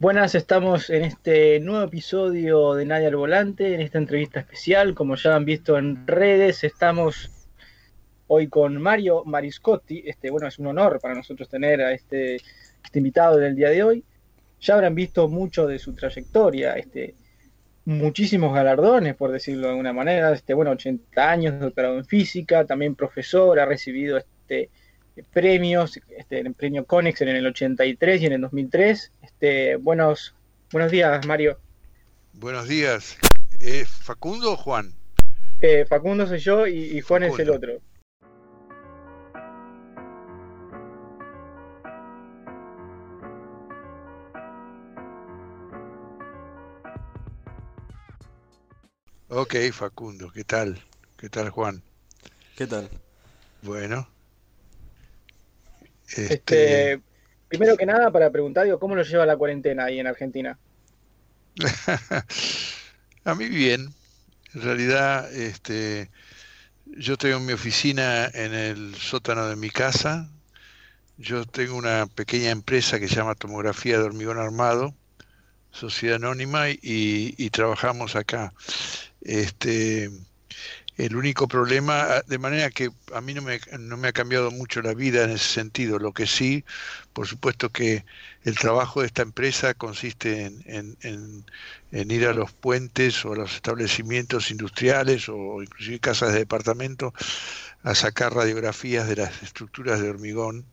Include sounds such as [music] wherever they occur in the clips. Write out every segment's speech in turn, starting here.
Buenas, estamos en este nuevo episodio de Nadie al Volante, en esta entrevista especial. Como ya han visto en redes, estamos hoy con Mario Mariscotti. Este, bueno, es un honor para nosotros tener a este, este invitado del día de hoy. Ya habrán visto mucho de su trayectoria, este, muchísimos galardones, por decirlo de alguna manera. Este, bueno, 80 años, doctorado en física, también profesor, ha recibido este premios, este, el premio Conex en el 83 y en el 2003. Este, buenos, buenos días, Mario. Buenos días. ¿Es Facundo o Juan? Eh, Facundo soy yo y, Juan es el otro. Ok, Facundo, ¿qué tal? ¿Qué tal, Juan? ¿Qué tal? Bueno, este, este... primero que nada, para preguntar, digo, ¿cómo lo lleva la cuarentena ahí en Argentina? [laughs] a mí bien. En realidad, este, yo tengo mi oficina en el sótano de mi casa. Yo tengo una pequeña empresa que se llama Tomografía de Hormigón Armado, Sociedad Anónima, y, y trabajamos acá. Este, el único problema, de manera que a mí no me, no me ha cambiado mucho la vida en ese sentido. Lo que sí, por supuesto que el trabajo de esta empresa consiste en, en, ir a los puentes o a los establecimientos industriales o inclusive casas de departamento a sacar radiografías de las estructuras de hormigón.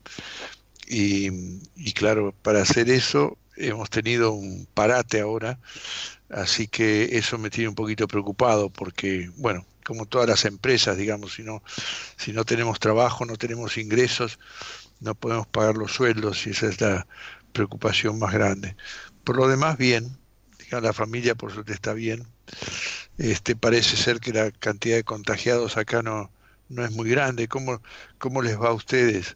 Y, y claro, para hacer eso hemos tenido un parate ahora, así que eso me tiene un poquito preocupado porque, bueno, como todas las empresas, digamos, si no, si no tenemos trabajo, no tenemos ingresos, no podemos pagar los sueldos y esa es la preocupación más grande. Por lo demás, bien, la familia por suerte está bien. Este, parece ser que la cantidad de contagiados acá no, no es muy grande. ¿Cómo, ¿Cómo les va a ustedes?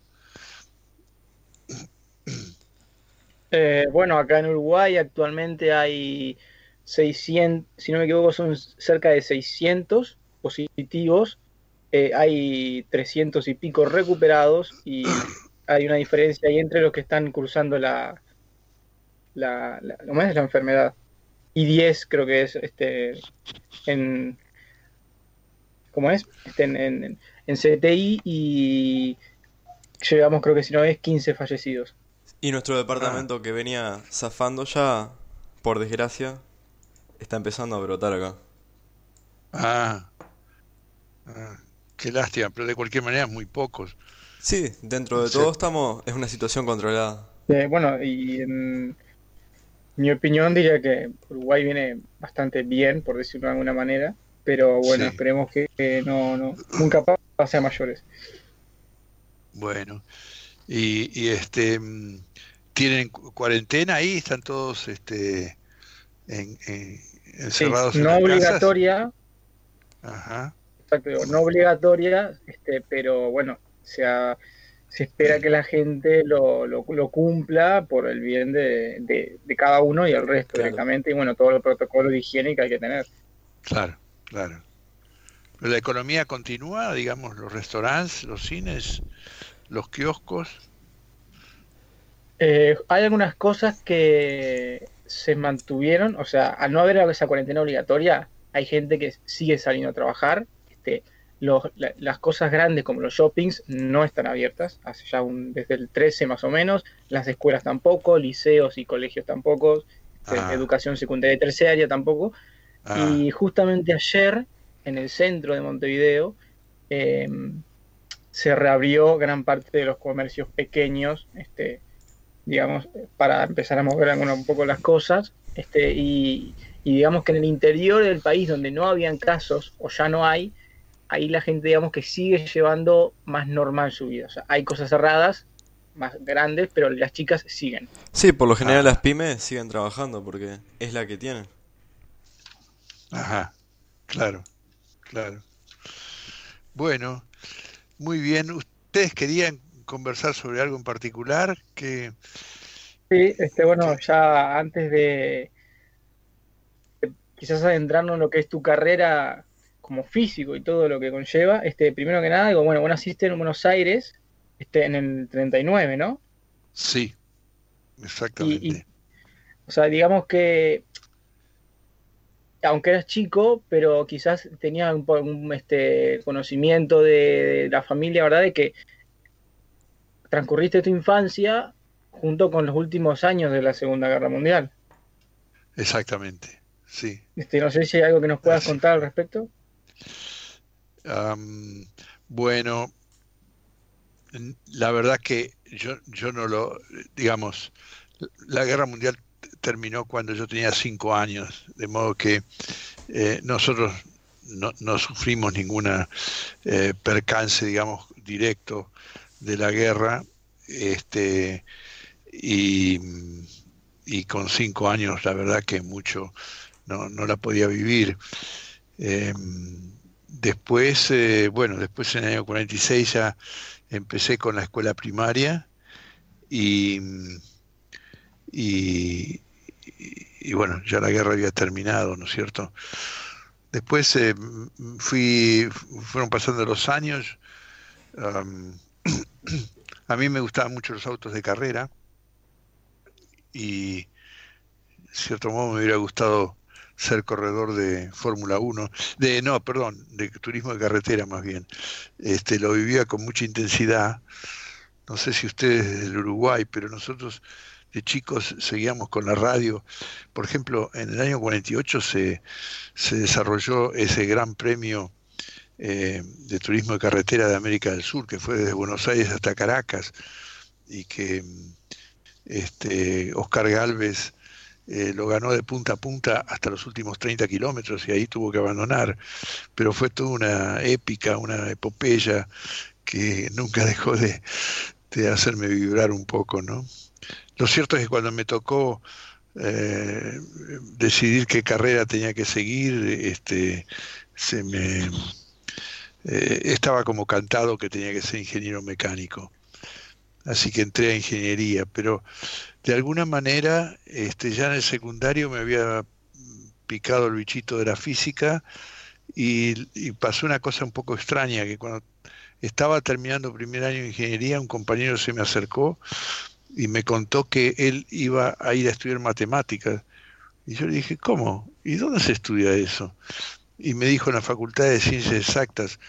Eh, bueno, acá en Uruguay actualmente hay 600, si no me equivoco, son cerca de 600 positivos, eh, hay 300 y pico recuperados y hay una diferencia ahí entre los que están cruzando la, la, la, es la enfermedad. Y 10 creo que es este en ¿cómo es? Este, en, en, en CTI y llegamos creo que si no es 15 fallecidos. Y nuestro departamento que venía zafando ya, por desgracia, está empezando a brotar acá. Ah, Ah, qué lástima, pero de cualquier manera muy pocos. Sí, dentro de todo estamos, es una situación controlada. bueno, y en mi opinión diría que Uruguay viene bastante bien, por decirlo de alguna manera, pero bueno, esperemos que, no, no, nunca pase a mayores. Bueno, y, y este, mm, ¿tienen cuarentena ahí? ¿Están todos este, en, encerrados no obligatoria. Ajá no obligatoria, este, pero bueno, sea, se espera que la gente lo, lo, cumpla por el bien de, cada uno y el resto directamente, y bueno, todo el protocolo de higiene que hay que tener. Claro, claro. Pero la economía continúa, digamos, los restaurantes, los cines, los kioscos. Eh, hay algunas cosas que se mantuvieron, o sea, al no haber esa cuarentena obligatoria, hay gente que sigue saliendo a trabajar este, las cosas grandes como los shoppings no están abiertas, hace ya un, desde el 13 más o menos, las escuelas tampoco, liceos y colegios tampoco, este, ah. educación secundaria y terciaria tampoco. Ah. Y justamente ayer, en el centro de Montevideo, em, se reabrió gran parte de los comercios pequeños, este, digamos, para empezar a mover un poco las cosas. Este, y, y digamos que en el interior del país donde no habían casos o ya no hay, ahí la gente, digamos, que sigue llevando más normal su vida. O sea, hay cosas cerradas, más grandes, pero las chicas siguen. Sí, por lo general ah. las pymes siguen trabajando porque es la que tienen. Ajá, claro, claro. Bueno, muy bien. ¿Ustedes querían conversar sobre algo en particular? Que... Sí, este, bueno, ya antes de quizás adentrarnos en lo que es tu carrera como físico y todo lo que conlleva, este, primero que nada, digo, bueno, vos naciste en Buenos Aires este, en el 39, ¿no? Sí, exactamente. O sea, digamos que aunque eras chico, pero quizás tenías un, este, conocimiento de, la familia, ¿verdad? De que transcurriste tu infancia junto con los últimos años de la Segunda Guerra Mundial. Exactamente, sí. Este, no sé si hay algo que nos puedas contar al respecto. Bueno, la verdad que yo, yo no lo, digamos, la guerra mundial terminó cuando yo tenía cinco años, de modo que eh, nosotros no, sufrimos ninguna eh, percance, digamos, directo de la guerra, este, y, con cinco años la verdad que mucho no, la podía vivir. Em, después, eh, bueno, después en el año 46 ya empecé con la escuela primaria y, y, bueno, ya la guerra había terminado, ¿no es cierto? Después eh, fui, fueron pasando los años. [clears throat] a mí me gustaban mucho los autos de carrera y, de cierto modo, me hubiera gustado ser corredor de Fórmula 1, de no, perdón, de turismo de carretera más bien. Este lo vivía con mucha intensidad. No sé si ustedes del Uruguay, pero nosotros de chicos seguíamos con la radio. Por ejemplo, en el año 48 se, se desarrolló ese gran premio eh, de turismo de carretera de América del Sur, que fue desde Buenos Aires hasta Caracas, y que este, Oscar Galvez eh, lo ganó de punta a punta hasta los últimos 30 kilómetros y ahí tuvo que abandonar. Pero fue toda una épica, una epopeya que nunca [laughs] dejó de, hacerme vibrar un poco, ¿no? Lo cierto es que cuando me tocó eh, decidir qué carrera tenía que seguir, este, se me eh, estaba como cantado que tenía que ser ingeniero mecánico. Así que entré a ingeniería, pero de alguna manera, este, ya en el secundario me había picado el bichito de la física y, y pasó una cosa un poco extraña, que cuando estaba terminando primer año de ingeniería, un compañero se me acercó y me contó que él iba a ir a estudiar matemáticas. Y yo le dije, ¿cómo? ¿Y dónde se estudia eso? Y me dijo en la Facultad de Ciencias Exactas.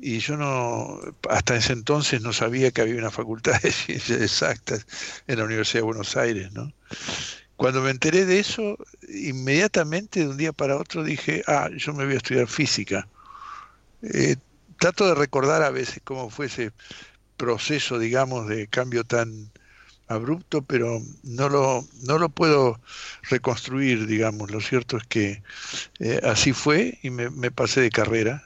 Y yo no, hasta ese entonces no sabía que había una Facultad de [laughs] Ciencias Exactas en la Universidad de Buenos Aires, ¿no? Cuando me enteré de eso, inmediatamente de un día para otro dije, ah, yo me voy a estudiar física. Eh, trato de recordar a veces cómo fue ese proceso, digamos, de cambio tan abrupto, pero no lo, no lo puedo reconstruir, digamos. Lo cierto es que eh, así fue y me, pasé de carrera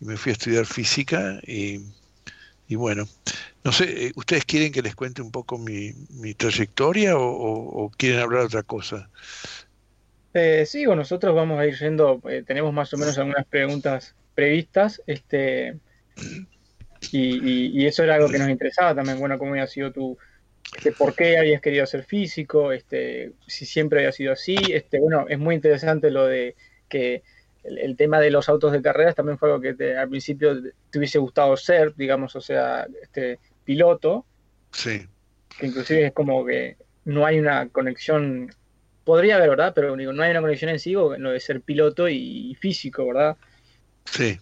me fui a estudiar física y, y bueno, no sé, eh, ¿ustedes quieren que les cuente un poco mi, mi trayectoria o, quieren hablar otra cosa? Eh, sí, bueno, nosotros vamos a ir yendo, eh, tenemos más o menos algunas preguntas previstas, este, y, y, eso era algo que nos interesaba también, bueno, cómo había sido tu, este, por qué habías querido ser físico, este, si siempre había sido así. Este, bueno, es muy interesante lo de que el, tema de los autos de carreras también fue algo que al principio te hubiese gustado ser, digamos, o sea, este piloto. Sí. Que inclusive es como que no hay una conexión, podría haber, ¿verdad? Pero no hay una conexión en sí, lo de ser piloto y, físico, ¿verdad? Sí.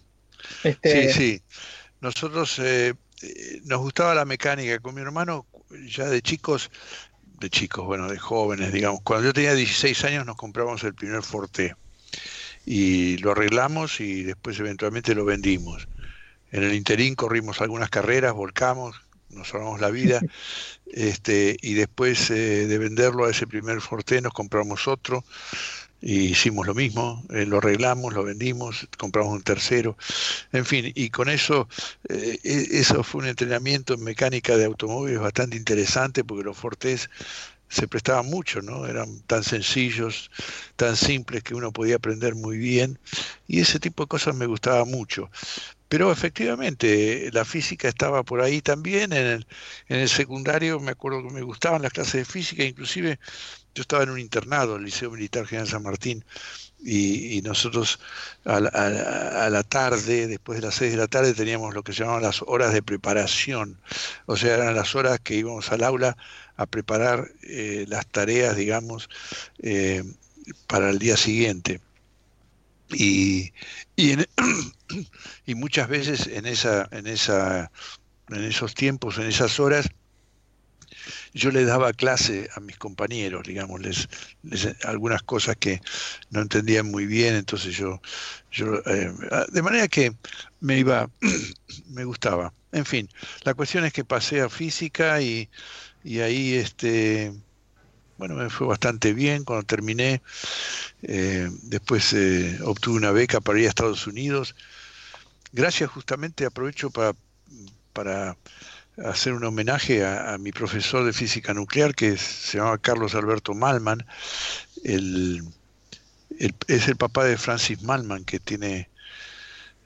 Este... Sí, sí. Nosotros eh, eh, nos gustaba la mecánica. Con mi hermano ya de chicos, de chicos, bueno, de jóvenes, digamos, cuando yo tenía 16 años nos compramos el primer Forte y lo arreglamos y después eventualmente lo vendimos. En el interín corrimos algunas carreras, volcamos, nos salvamos la vida, [laughs] este, y después eh, de venderlo a ese primer Forte nos compramos otro y hicimos lo mismo, eh, lo arreglamos, lo vendimos, compramos un tercero, en fin, y con eso, eh, e, eso fue un entrenamiento en mecánica de automóviles bastante interesante porque los Fortes se prestaban mucho, ¿no? Eran tan sencillos, tan simples que uno podía aprender muy bien y ese tipo de cosas me gustaba mucho. Pero efectivamente, la física estaba por ahí también. En el, en el secundario me acuerdo que me gustaban las clases de física, inclusive yo estaba en un internado, el Liceo Militar General San Martín, y, nosotros a la, tarde, después de las 6 de la tarde, teníamos lo que se llamaban las horas de preparación, o sea, eran las horas que íbamos al aula a preparar eh, las tareas, digamos, eh, para el día siguiente. Y, y, [clears throat] y, muchas veces en, esa, en, esa, en esos tiempos, en esas horas, yo le daba clase a mis compañeros, digamos, les, algunas cosas que no entendían muy bien, entonces yo, yo eh, de manera que me iba, [clears throat] me gustaba. En fin, la cuestión es que pasé a física y, y ahí, este, bueno, me fue bastante bien cuando terminé. Eh, después eh, obtuve una beca para ir a Estados Unidos. Gracias, justamente aprovecho para, para hacer un homenaje a, mi profesor de física nuclear que se llamaba Carlos Alberto Malman. es el papá de Francis Malman que tiene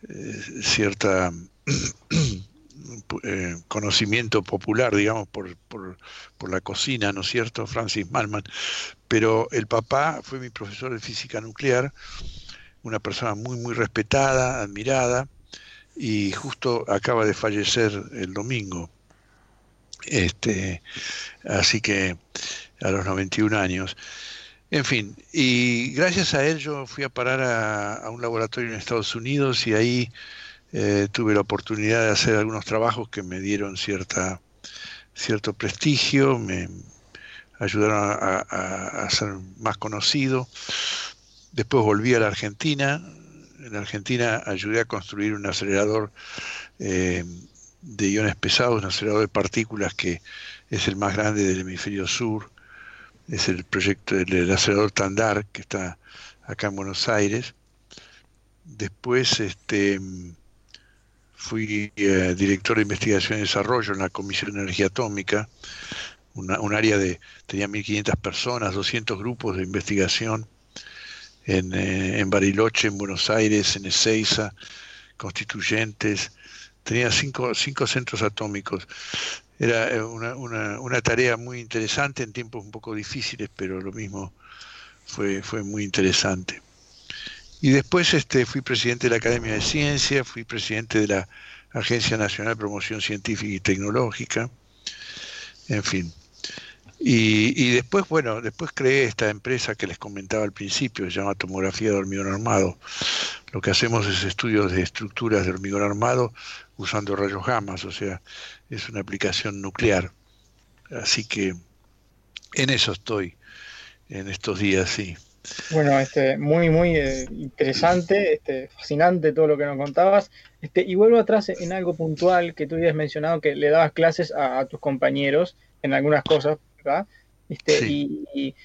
eh, cierta [clears throat] eh, conocimiento popular, digamos, por, por, por, la cocina, ¿no es cierto? Francis Malman. Pero el papá fue mi profesor de física nuclear, una persona muy, muy respetada, admirada, y justo acaba de fallecer el domingo. Este, así que a los 91 años. En fin, y gracias a él yo fui a parar a, un laboratorio en Estados Unidos y ahí eh, tuve la oportunidad de hacer algunos trabajos que me dieron cierta, cierto prestigio, me ayudaron a, ser más conocido. Después volví a la Argentina. En la Argentina ayudé a construir un acelerador eh, de iones pesados, un acelerador de partículas que es el más grande del hemisferio sur, es el proyecto del acelerador Tandar, que está acá en Buenos Aires. Después este, fui eh, director de investigación y desarrollo en la Comisión de Energía Atómica, un área de, tenía 1.500 personas, 200 grupos de investigación en, eh, en Bariloche, en Buenos Aires, en Ezeiza, constituyentes, tenía cinco, cinco centros atómicos. Era eh, una, una, tarea muy interesante en tiempos un poco difíciles, pero lo mismo fue, fue muy interesante. Y después este, fui presidente de la Academia de Ciencias, fui presidente de la Agencia Nacional de Promoción Científica y Tecnológica, en fin. Y, y, después, bueno, después creé esta empresa que les comentaba al principio, se llama Tomografía de Hormigón Armado. Lo que hacemos es estudios de estructuras de hormigón armado usando rayos gamas, o sea, es una aplicación nuclear. Así que en eso estoy en estos días, sí. Bueno, este, muy, muy eh, interesante, este, fascinante todo lo que nos contabas. Este, y vuelvo atrás en algo puntual que tú habías mencionado, que le dabas clases a, tus compañeros en algunas cosas, ¿verdad? Este, y,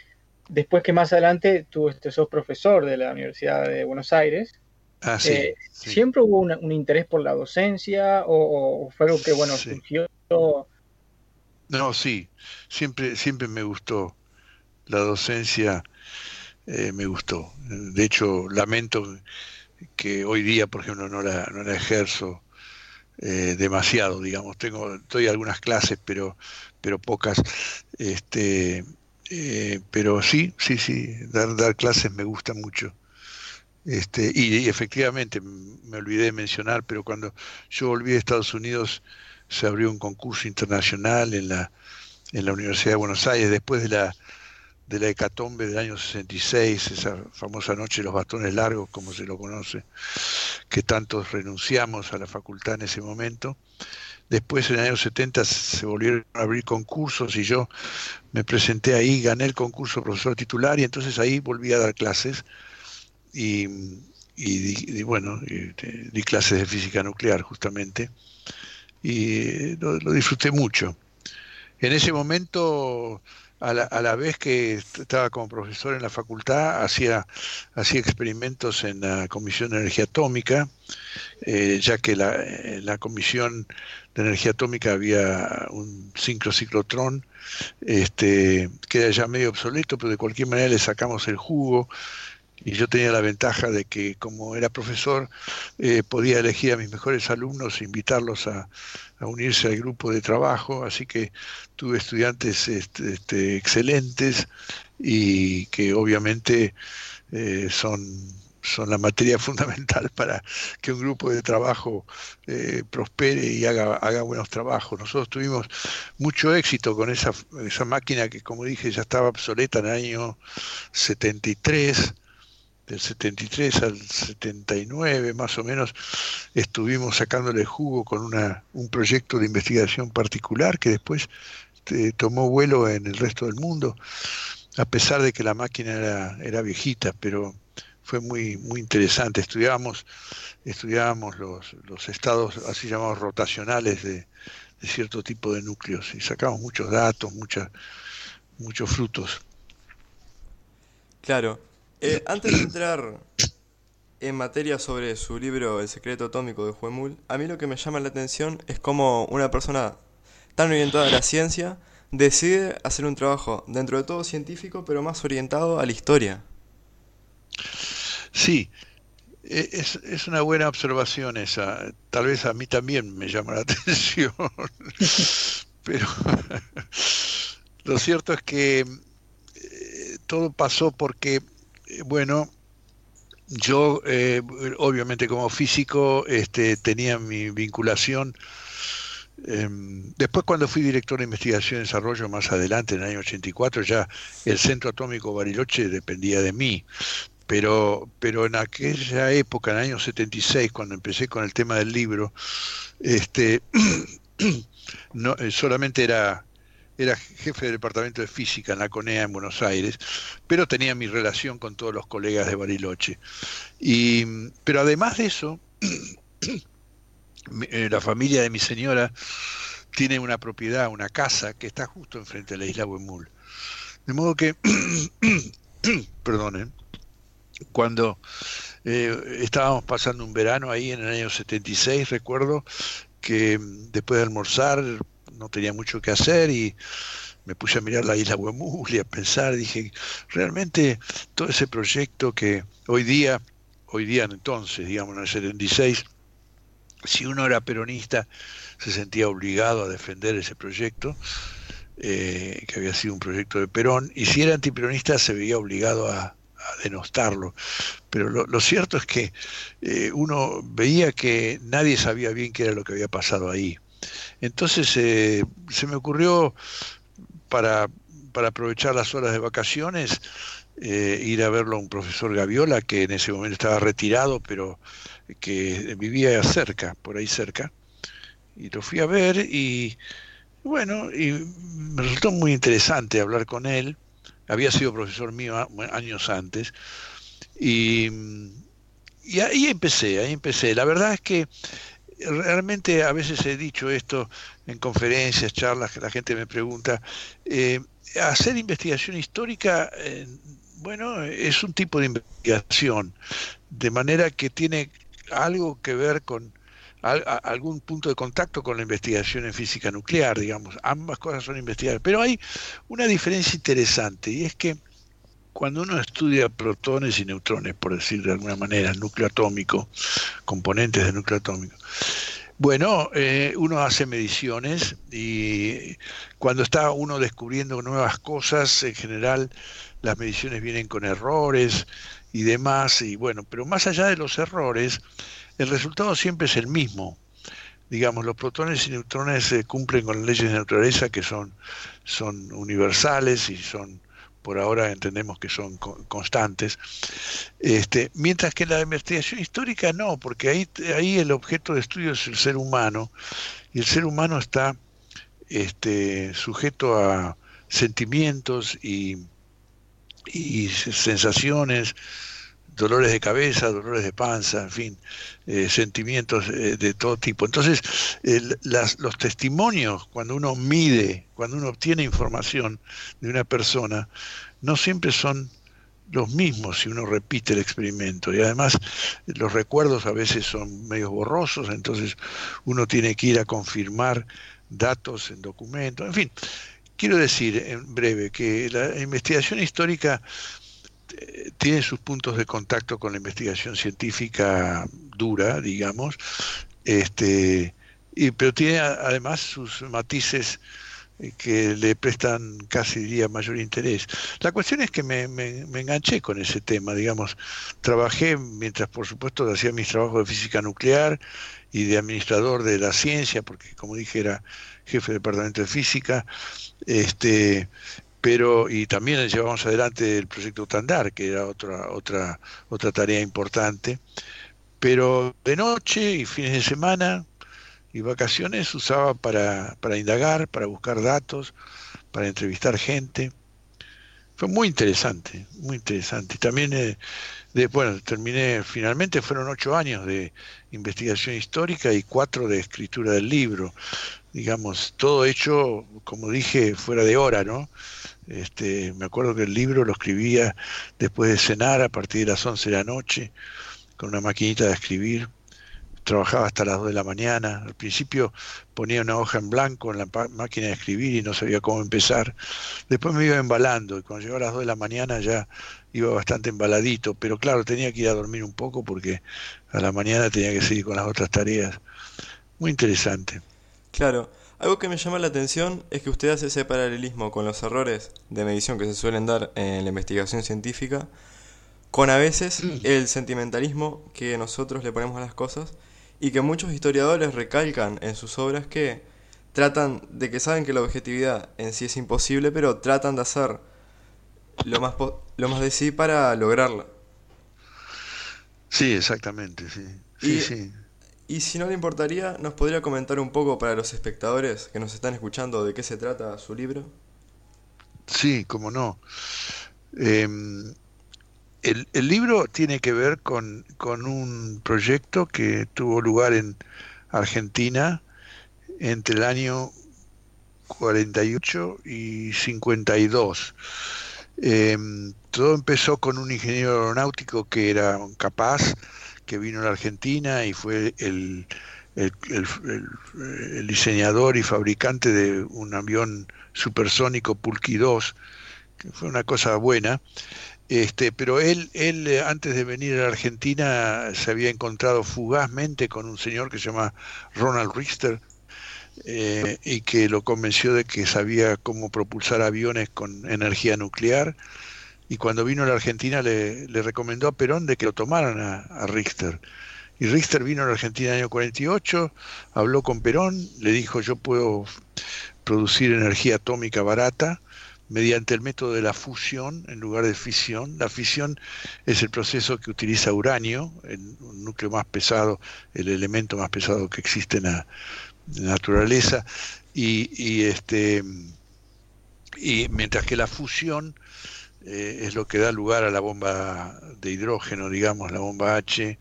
después que más adelante tú este, sos profesor de la Universidad de Buenos Aires, Ah, eh, ¿Siempre hubo un interés por la docencia o, fue algo que, bueno, surgió? No, sí, siempre, siempre me gustó la docencia, eh, me gustó. De hecho, lamento que hoy día, por ejemplo, no la, no la ejerzo eh, demasiado, digamos. Tengo, doy algunas clases, pero, pero pocas. Este, pero sí, sí, sí, dar, dar clases me gusta mucho. Este, y, efectivamente, me olvidé de mencionar, pero cuando yo volví a Estados Unidos se abrió un concurso internacional en la, en la Universidad de Buenos Aires, después de la, de la hecatombe del año 66, esa famosa noche de los bastones largos, como se lo conoce, que tantos renunciamos a la facultad en ese momento. Después, en el año 70, se volvieron a abrir concursos y yo me presenté ahí, gané el concurso profesor titular y entonces ahí volví a dar clases y, y, bueno, di clases de física nuclear justamente y lo, disfruté mucho. En ese momento, a la, a la, vez que estaba como profesor en la facultad, hacía, hacía experimentos en la Comisión de Energía Atómica, eh, ya que la, la Comisión de Energía Atómica había un sincrociclotrón, este, que era ya medio obsoleto, pero de cualquier manera le sacamos el jugo y yo tenía la ventaja de que como era profesor eh, podía elegir a mis mejores alumnos e invitarlos a, unirse al grupo de trabajo, así que tuve estudiantes este, este, excelentes y que obviamente eh, son son la materia [laughs] fundamental para que un grupo de trabajo eh, prospere y haga, haga buenos trabajos. Nosotros tuvimos mucho éxito con esa, esa máquina que, como dije, ya estaba obsoleta en el año 73 del 73 al 79 más o menos estuvimos sacándole jugo con una, un proyecto de investigación particular que después eh, tomó vuelo en el resto del mundo, a pesar de que la máquina era, era viejita, pero fue muy, muy interesante. Estudiábamos, estudiábamos los, los estados así llamados rotacionales de, cierto tipo de núcleos y sacamos muchos datos, muchas, muchos frutos. Claro. Eh, antes de entrar en materia sobre su libro El secreto atómico de Juemul, a mí lo que me llama la atención es cómo una persona tan orientada a la ciencia decide hacer un trabajo dentro de todo científico, pero más orientado a la historia. Sí, e, es, es, una buena observación esa. Tal vez a mí también me llama la [laughs] atención. Pero [laughs] lo cierto es que eh, todo pasó porque, bueno, yo eh, obviamente como físico este, tenía mi vinculación. Em, después cuando fui director de investigación y desarrollo más adelante, en el año 84, ya el Centro Atómico Bariloche dependía de mí pero, pero en aquella época, en el año 76, cuando empecé con el tema del libro, este, [clears throat] no, eh, solamente era, era jefe del departamento de física en la CONEA en Buenos Aires, pero tenía mi relación con todos los colegas de Bariloche. Y, pero además de eso, [clears throat] eh, la familia de mi señora tiene una propiedad, una casa que está justo enfrente de la isla Huemul. De modo que, [clears throat] perdonen, cuando eh, estábamos pasando un verano ahí en el año 76, recuerdo que después de almorzar no tenía mucho que hacer y me puse a mirar la isla Huemul y a pensar, dije, realmente todo ese proyecto que hoy día, hoy día entonces, digamos en el 76, si uno era peronista, se sentía obligado a defender ese proyecto, eh, que había sido un proyecto de Perón, y si era antiperonista se veía obligado a, denostarlo. Pero lo, cierto es que eh, uno veía que nadie sabía bien qué era lo que había pasado ahí. Entonces eh, se me ocurrió, para, para aprovechar las horas de vacaciones, eh, ir a verlo a un profesor Gaviola, que en ese momento estaba retirado, pero que vivía cerca, por ahí cerca. Y lo fui a ver y bueno, y me resultó muy interesante hablar con él había sido profesor mío años antes, y, ahí empecé, ahí empecé. La verdad es que realmente a veces he dicho esto en conferencias, charlas, que la gente me pregunta, eh, hacer investigación histórica, eh, bueno, es un tipo de investigación, de manera que tiene algo que ver con algún punto de contacto con la investigación en física nuclear, digamos. Ambas cosas son investigadas. Pero hay una diferencia interesante y es que cuando uno estudia protones y neutrones, por decir de alguna manera, núcleo atómico, componentes del núcleo atómico, bueno, eh, uno hace mediciones y cuando está uno descubriendo nuevas cosas, en general las mediciones vienen con errores y demás, y bueno, pero más allá de los errores, el resultado siempre es el mismo. Digamos, los protones y neutrones eh, cumplen con las leyes de naturaleza que son, son universales y son, por ahora entendemos que son constantes. Este, mientras que en la investigación histórica no, porque ahí, ahí el objeto de estudio es el ser humano y el ser humano está este, sujeto a sentimientos y, y sensaciones, dolores de cabeza, dolores de panza, en fin, eh, sentimientos eh, de todo tipo. Entonces, los testimonios, cuando uno mide, cuando uno obtiene información de una persona, no siempre son los mismos si uno repite el experimento. Y además los recuerdos a veces son medio borrosos, entonces uno tiene que ir a confirmar datos en documentos. En fin, quiero decir en breve que la investigación histórica tiene sus puntos de contacto con la investigación científica dura, digamos, este, y, pero tiene además sus matices que le prestan casi diría mayor interés. La cuestión es que me, me, enganché con ese tema, digamos, trabajé mientras por supuesto hacía mis trabajos de física nuclear y de administrador de la ciencia, porque como dije era jefe de departamento de física, este, pero y también llevamos adelante el proyecto Tandar, que era otra otra otra tarea importante, pero de noche y fines de semana y vacaciones usaba para, para indagar, para buscar datos, para entrevistar gente. Fue muy interesante, muy interesante. También, eh, bueno, terminé, finalmente fueron ocho años de investigación histórica y cuatro de escritura del libro. Digamos, todo hecho, como dije, fuera de hora, ¿no? Este, me acuerdo que el libro lo escribía después de cenar a partir de las once de la noche, con una maquinita de escribir trabajaba hasta las 2 de la mañana. Al principio ponía una hoja en blanco en la máquina de escribir y no sabía cómo empezar. Después me iba embalando y cuando llegaba a las 2 de la mañana ya iba bastante embaladito, pero claro, tenía que ir a dormir un poco porque a la mañana tenía que seguir con las otras tareas. Muy interesante. Claro, algo que me llama la atención es que usted hace ese paralelismo con los errores de medición que se suelen dar en la investigación científica, con a veces mm. el sentimentalismo que nosotros le ponemos a las cosas y que muchos historiadores recalcan en sus obras que tratan de que saben que la objetividad en sí es imposible, pero tratan de hacer lo más, lo más de sí para lograrla. Sí, exactamente, sí. Sí, y, sí. Y si no le importaría, ¿nos podría comentar un poco para los espectadores que nos están escuchando de qué se trata su libro? Sí, cómo no. Eh, el, libro tiene que ver con, un proyecto que tuvo lugar en Argentina entre el año 48 y 52. Em, todo empezó con un ingeniero aeronáutico que era capaz, que vino a la Argentina y fue el, el, diseñador y fabricante de un avión supersónico Pulqui 2, que fue una cosa buena. Este, pero él, él eh, antes de venir a la Argentina se había encontrado fugazmente con un señor que se llama Ronald Richter eh, y que lo convenció de que sabía cómo propulsar aviones con energía nuclear y cuando vino a la Argentina le, recomendó a Perón de que lo tomaran a, Richter. Y Richter vino a la Argentina en el año 48, habló con Perón, le dijo yo puedo producir energía atómica barata, mediante el método de la fusión en lugar de fisión. La fisión es el proceso que utiliza uranio, el núcleo más pesado, el elemento más pesado que existe en la, naturaleza, y, y, este, y mientras que la fusión eh, es lo que da lugar a la bomba de hidrógeno, digamos, la bomba H,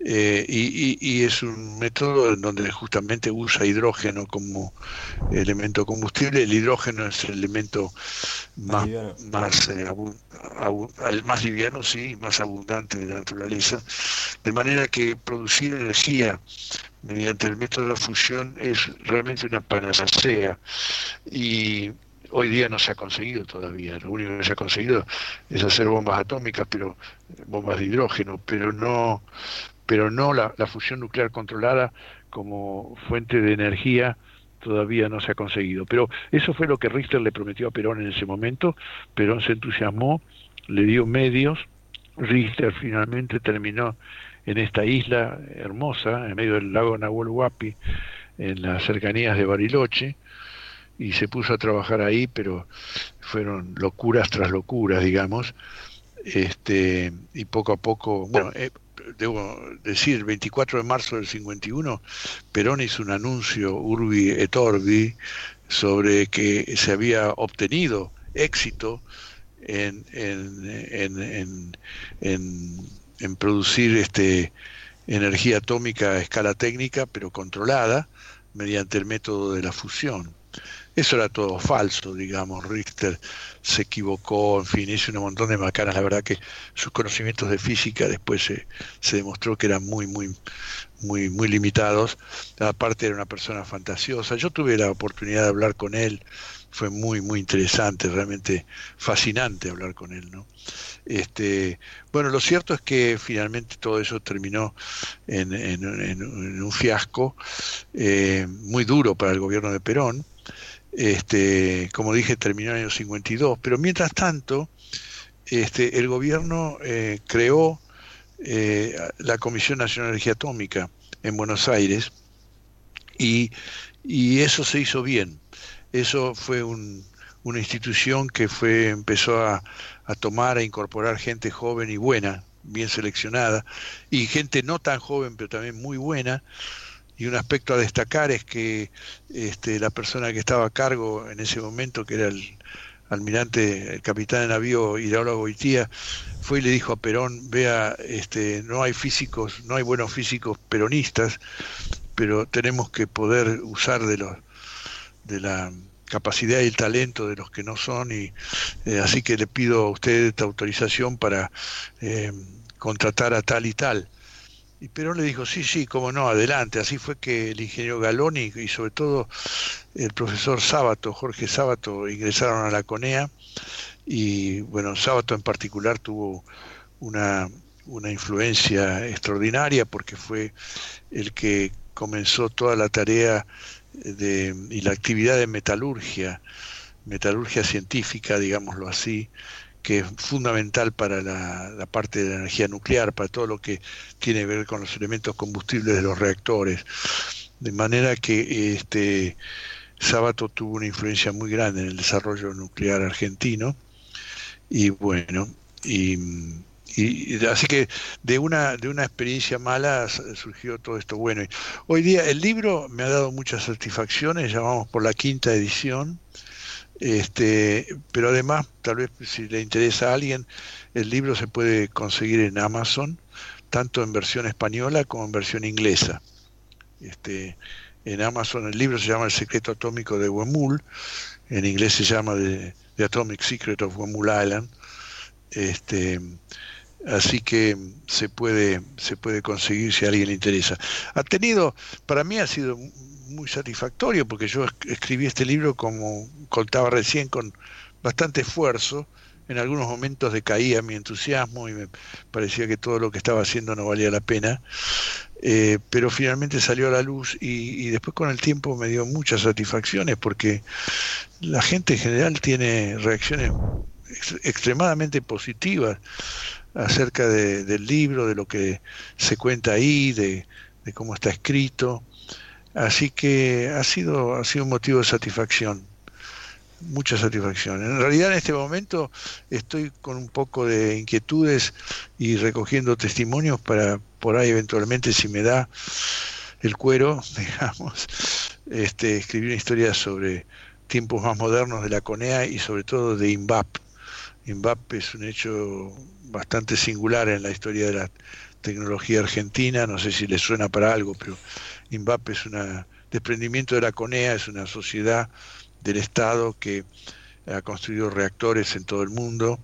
eh, y, es un método en donde justamente usa hidrógeno como elemento combustible. El hidrógeno es el elemento más, más, eh, más liviano, sí, más abundante de la naturaleza, de manera que producir energía mediante el método de la fusión es realmente una panacea y hoy día no se ha conseguido todavía. Lo único que se ha conseguido es hacer bombas atómicas, pero bombas de hidrógeno, pero no, pero no la, fusión nuclear controlada como fuente de energía todavía no se ha conseguido. Pero eso fue lo que Richter le prometió a Perón en ese momento. Perón se entusiasmó, le dio medios. Richter finalmente terminó en esta isla hermosa, en medio del lago Nahuel Huapi, en las cercanías de Bariloche, y se puso a trabajar ahí, pero fueron locuras tras locuras, digamos, este, y poco a poco, bueno, eh, debo decir, el 24 de marzo del 51, Perón hizo un anuncio urbi et orbi sobre que se había obtenido éxito en, en, en, en, producir este energía atómica a escala técnica, pero controlada mediante el método de la fusión. Eso era todo falso, digamos. Richter se equivocó, en fin, hizo un montón de macanas. La verdad que sus conocimientos de física después se, se demostró que eran muy, muy, muy, muy limitados. Aparte era una persona fantasiosa. Yo tuve la oportunidad de hablar con él. Fue muy, muy interesante, realmente fascinante hablar con él, ¿no? Este, bueno, lo cierto es que finalmente todo eso terminó en, en, un fiasco eh, muy duro para el gobierno de Perón Este, como dije, terminó en el año 52, pero mientras tanto, este, el gobierno eh, creó eh, la Comisión Nacional de Energía Atómica en Buenos Aires y, eso se hizo bien. Eso fue un, una institución que fue empezó a, a tomar, a incorporar gente joven y buena, bien seleccionada, y gente no tan joven, pero también muy buena. Y un aspecto a destacar es que este, la persona que estaba a cargo en ese momento, que era el almirante, el capitán de navío Iraola Goitía, fue y le dijo a Perón, vea, este, no hay físicos, no hay buenos físicos peronistas, pero tenemos que poder usar de los de la capacidad y el talento de los que no son y eh, así que le pido a usted esta autorización para eh, contratar a tal y tal. Y Perón le dijo, sí, sí, cómo no, adelante. Así fue que el ingeniero Galoni y sobre todo el profesor Sábato, Jorge Sábato, ingresaron a la CONEA y bueno, Sábato en particular tuvo una, una influencia extraordinaria porque fue el que comenzó toda la tarea de, y la actividad de metalurgia, metalurgia científica, digámoslo así, que es fundamental para la, parte de la energía nuclear, para todo lo que tiene que ver con los elementos combustibles de los reactores. De manera que este Sábato tuvo una influencia muy grande en el desarrollo nuclear argentino. Y bueno, y y, así que de una de una experiencia mala surgió todo esto bueno. hoy día el libro me ha dado muchas satisfacciones, ya vamos por la quinta edición. Este, pero además, tal vez si le interesa a alguien, el libro se puede conseguir en Amazon, tanto en versión española como en versión inglesa. Este, en Amazon el libro se llama El secreto atómico de Wemul, en inglés se llama The, The Atomic Secret of Wemul Island. Este, así que se puede se puede conseguir si a alguien le interesa. Ha tenido, para mí ha sido muy satisfactorio porque yo escribí este libro como contaba recién con bastante esfuerzo. En algunos momentos decaía mi entusiasmo y me parecía que todo lo que estaba haciendo no valía la pena, eh, pero finalmente salió a la luz y, después con el tiempo me dio muchas satisfacciones porque la gente en general tiene reacciones extremadamente positivas acerca de, del libro, de lo que se cuenta ahí, de, cómo está escrito. Así que ha sido, ha sido un motivo de satisfacción, mucha satisfacción. En realidad en este momento estoy con un poco de inquietudes y recogiendo testimonios para por ahí eventualmente si me da el cuero, [laughs] digamos, este, escribir una historia sobre tiempos más modernos de la CONEA y sobre todo de INVAP. INVAP es un hecho bastante singular en la historia de la tecnología argentina, no sé si le suena para algo, pero INVAP es un desprendimiento de la CONEA, es una sociedad del Estado que ha construido reactores en todo el mundo.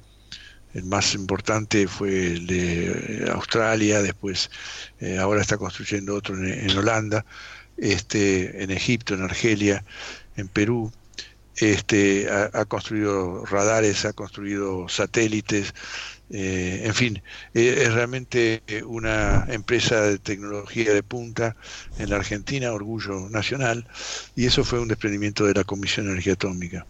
El más importante fue el de Australia, después eh, ahora está construyendo otro en, Holanda, este, en Egipto, en Argelia, en Perú. Este, ha construido radares, ha construido satélites, eh, en fin, eh, es realmente una empresa de tecnología de punta en la Argentina, orgullo nacional, y eso fue un desprendimiento de la Comisión de Energía Atómica.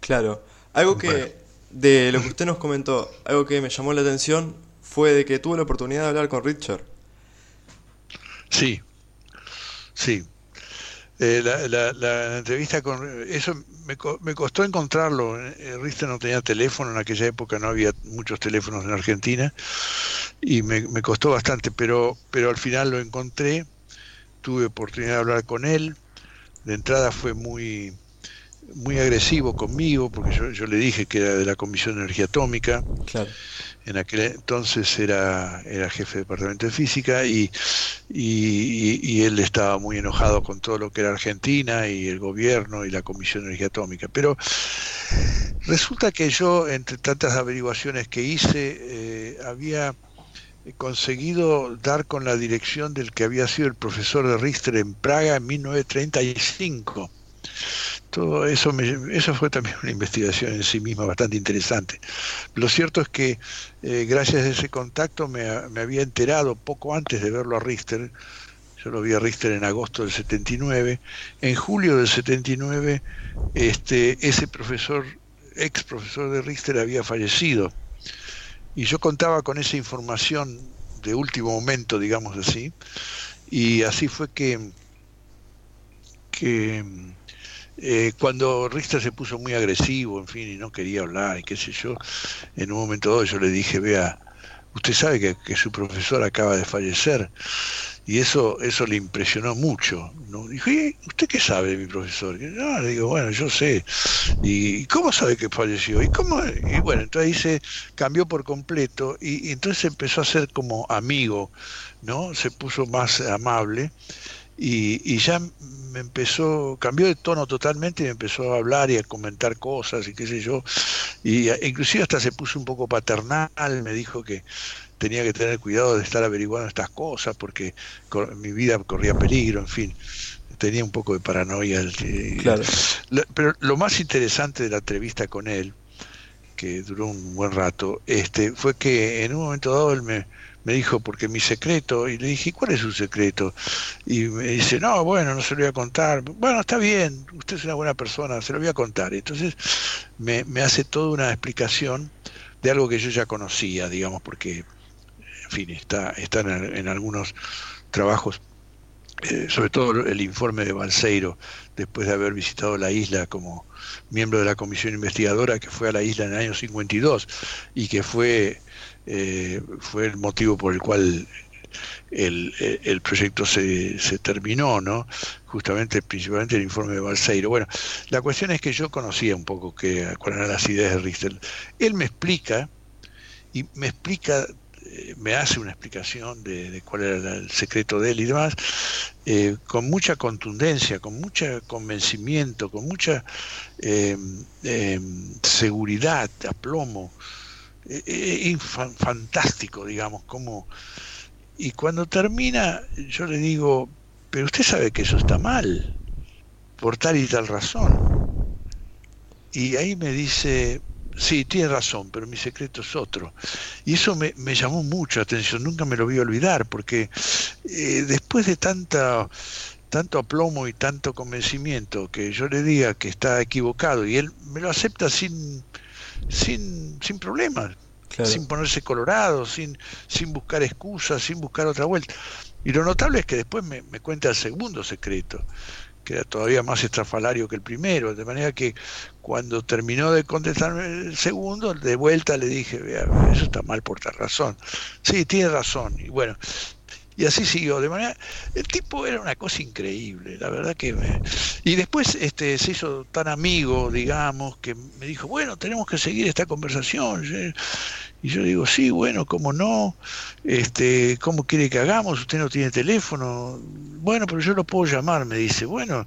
Claro, algo que de lo que usted nos comentó, algo que me llamó la atención fue de que tuvo la oportunidad de hablar con Richard. Sí, sí, eh, la, entrevista con eso me, me costó encontrarlo. Eh, Richter no tenía teléfono en aquella época no había muchos teléfonos en Argentina y me, costó bastante pero pero al final lo encontré tuve oportunidad de hablar con él. De entrada fue muy muy agresivo conmigo porque yo, yo le dije que era de la Comisión de Energía Atómica. Claro en aquel entonces era, era jefe de departamento de física y, y, él estaba muy enojado con todo lo que era Argentina y el gobierno y la Comisión de Energía Atómica. Pero resulta que yo, entre tantas averiguaciones que hice, eh, había conseguido dar con la dirección del que había sido el profesor de Richter en Praga en 1935 todo eso, eso fue también una investigación en sí misma bastante interesante. Lo cierto es que eh, gracias a ese contacto me, había enterado poco antes de verlo a Richter, yo lo vi a Richter en agosto del 79, en julio del 79 este, ese profesor, ex profesor de Richter había fallecido. Y yo contaba con esa información de último momento, digamos así, y así fue que, que eh, cuando Richter se puso muy agresivo, en fin, y no quería hablar, y qué sé yo, en un momento dado yo le dije, vea, usted sabe que, su profesor acaba de fallecer, y eso eso le impresionó mucho. ¿no? Dije, ¿usted qué sabe de mi profesor? le digo, bueno, yo sé. ¿Y cómo sabe que falleció? ¿Y cómo? Y bueno, entonces ahí cambió por completo y, y entonces empezó a ser como amigo, ¿no? Se puso más amable y, ya me empezó, cambió de tono totalmente y me empezó a hablar y a comentar cosas y qué sé yo, y inclusive hasta se puso un poco paternal, me dijo que tenía que tener cuidado de estar averiguando estas cosas porque mi vida corría peligro, en fin, tenía un poco de paranoia. Claro. Pero lo más interesante de la entrevista con él, que duró un buen rato, este, fue que en un momento dado él me, me dijo, porque mi secreto, y le dije, ¿cuál es su secreto? Y me dice, no, bueno, no se lo voy a contar. Bueno, está bien, usted es una buena persona, se lo voy a contar. Entonces me, me hace toda una explicación de algo que yo ya conocía, digamos, porque, en fin, está, está en, algunos trabajos, eh, sobre todo el informe de Balseiro, después de haber visitado la isla como miembro de la comisión investigadora que fue a la isla en el año 52 y que fue eh, fue el motivo por el cual el, el proyecto se, se, terminó, ¿no? Justamente, principalmente el informe de Balseiro. Bueno, la cuestión es que yo conocía un poco que, cuáles eran las ideas de Richter. Él me explica, y me explica, eh, me hace una explicación de, cuál era el secreto de él y demás, eh, con mucha contundencia, con mucho convencimiento, con mucha seguridad, aplomo eh, eh, fantástico, digamos, como... Y cuando termina, yo le digo, pero usted sabe que eso está mal, por tal y tal razón. Y ahí me dice, sí, tiene razón, pero mi secreto es otro. Y eso me, llamó mucho la atención, nunca me lo voy a olvidar, porque eh, después de tanta, tanto aplomo y tanto convencimiento, que yo le diga que está equivocado y él me lo acepta sin sin, sin problemas, sin ponerse colorado, sin, sin buscar excusas, sin buscar otra vuelta. Y lo notable es que después me, me cuenta el segundo secreto, que era todavía más estrafalario que el primero, de manera que cuando terminó de contestarme el segundo, de vuelta le dije, eso está mal por tal razón. Sí, tiene razón. Y bueno, y así siguió de manera el tipo era una cosa increíble la verdad que me... y después este se hizo tan amigo digamos que me dijo bueno tenemos que seguir esta conversación y yo digo sí bueno cómo no este cómo quiere que hagamos usted no tiene teléfono bueno pero yo lo puedo llamar me dice. Bueno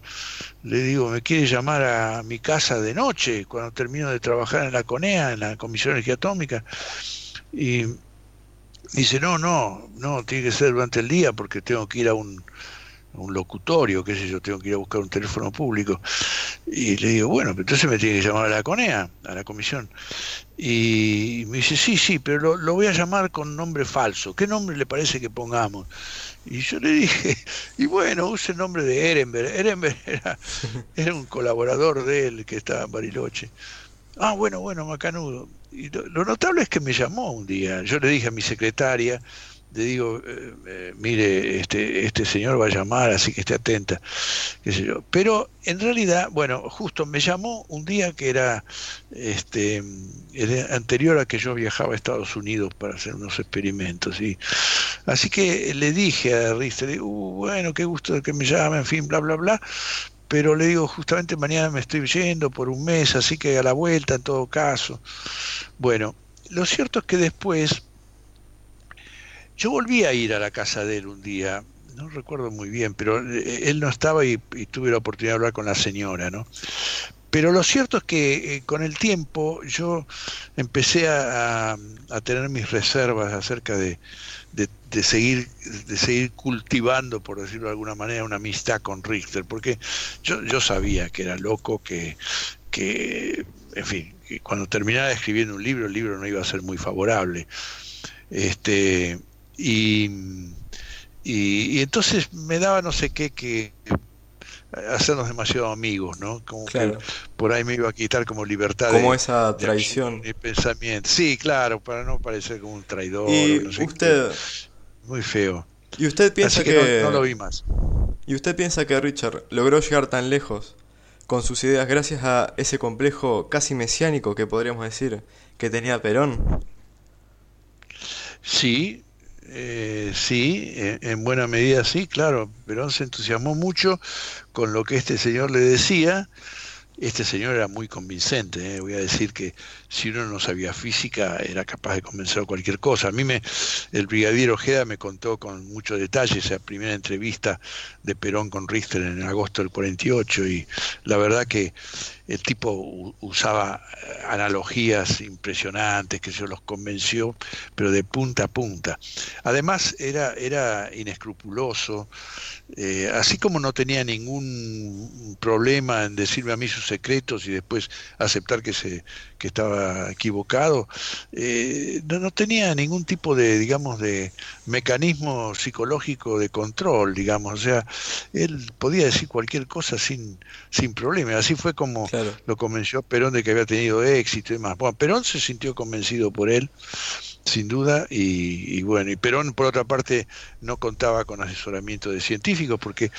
le digo me quiere llamar a mi casa de noche cuando termino de trabajar en la CONEA en la Comisión de Energía Atómica y Dice, no, no, no, tiene que ser durante el día porque tengo que ir a un, un locutorio, qué sé yo, tengo que ir a buscar un teléfono público. Y le digo, bueno, entonces me tiene que llamar a la CONEA, a la comisión. Y me dice, sí, sí, pero lo, voy a llamar con nombre falso. ¿Qué nombre le parece que pongamos? Y yo le dije, [laughs] y bueno, use el nombre de Ehrenberg. Ehrenberg [laughs] era, era un colaborador de él que estaba en Bariloche. Ah, bueno, bueno, macanudo. Y lo, notable es que me llamó un día. Yo le dije a mi secretaria, le digo, eh, eh, mire, este, este señor va a llamar, así que esté atenta, qué sé yo. Pero en realidad, bueno, justo me llamó un día que era este anterior a que yo viajaba a Estados Unidos para hacer unos experimentos. Y, así que le dije a Richter, uh, bueno, qué gusto que me llame, en fin, bla, bla, bla pero le digo, justamente mañana me estoy yendo por un mes, así que a la vuelta en todo caso. Bueno, lo cierto es que después yo volví a ir a la casa de él un día, no recuerdo muy bien, pero eh, él no estaba y, tuve la oportunidad de hablar con la señora, ¿no? Pero lo cierto es que eh, con el tiempo yo empecé a tener mis reservas acerca de, de, seguir de seguir cultivando por decirlo de alguna manera una amistad con Richter porque yo, yo sabía que era loco que, que en fin que cuando terminara escribiendo un libro el libro no iba a ser muy favorable. Este y Y, entonces me daba no sé qué que hacernos demasiado amigos, ¿no? Como que por ahí me iba a quitar como libertad. Como esa traición. De pensamiento. Sí, claro, para no parecer como un traidor. Y usted... Muy feo. ¿Y usted piensa que, no, lo vi más? ¿Y usted piensa que Richard logró llegar tan lejos con sus ideas gracias a ese complejo casi mesiánico que podríamos decir que tenía Perón? Sí, eh, sí, en, buena medida sí, claro. Perón se entusiasmó mucho con lo que este señor le decía este señor era muy convincente, ¿eh? voy a decir que si uno no sabía física era capaz de convencer cualquier cosa. A mí me, el brigadier Ojeda me contó con mucho detalle esa primera entrevista de Perón con Richter en agosto del 48 y la verdad que el tipo usaba eh, analogías impresionantes que se los convenció, pero de punta a punta. Además era, era inescrupuloso, eh, así como no tenía ningún problema en decirme a mí sus secretos y después aceptar que se que estaba equivocado, eh, no, no, tenía ningún tipo de, digamos, de mecanismo psicológico de control, digamos, o sea, él podía decir cualquier cosa sin, sin problema, así fue como lo convenció Perón de que había tenido éxito y demás. Bueno, Perón se sintió convencido por él sin duda, y, bueno, y Perón por otra parte no contaba con asesoramiento de científicos porque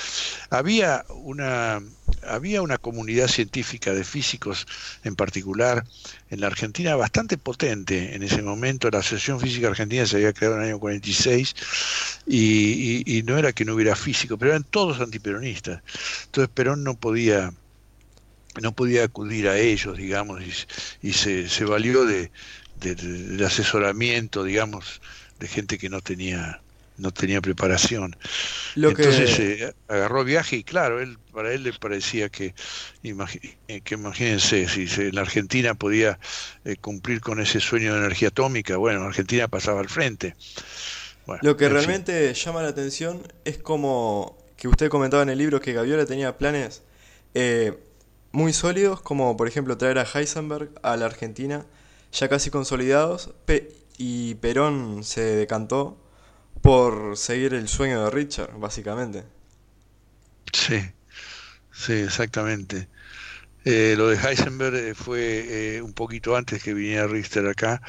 había una había una comunidad científica de físicos en particular en la Argentina bastante potente en ese momento. La Asociación Física Argentina se había creado en el año 46 y, y, no era que no hubiera físicos, pero eran todos antiperonistas. Entonces Perón no podía no podía acudir a ellos, digamos, y, y se, se valió de, de, asesoramiento, digamos, de gente que no tenía no tenía preparación. Entonces eh, agarró viaje y claro, él para él le parecía que, eh, que imagínense, si en la Argentina podía eh, cumplir con ese sueño de energía atómica, bueno, Argentina pasaba al frente. Lo que realmente llama la atención es como que usted comentaba en el libro que Gaviola tenía planes muy sólidos, como por ejemplo traer a Heisenberg a la Argentina ya casi consolidados, y Perón se decantó por seguir el sueño de Richard, básicamente. Sí, sí, exactamente. Eh, lo de Heisenberg eh, fue eh, un poquito antes que viniera Richter acá.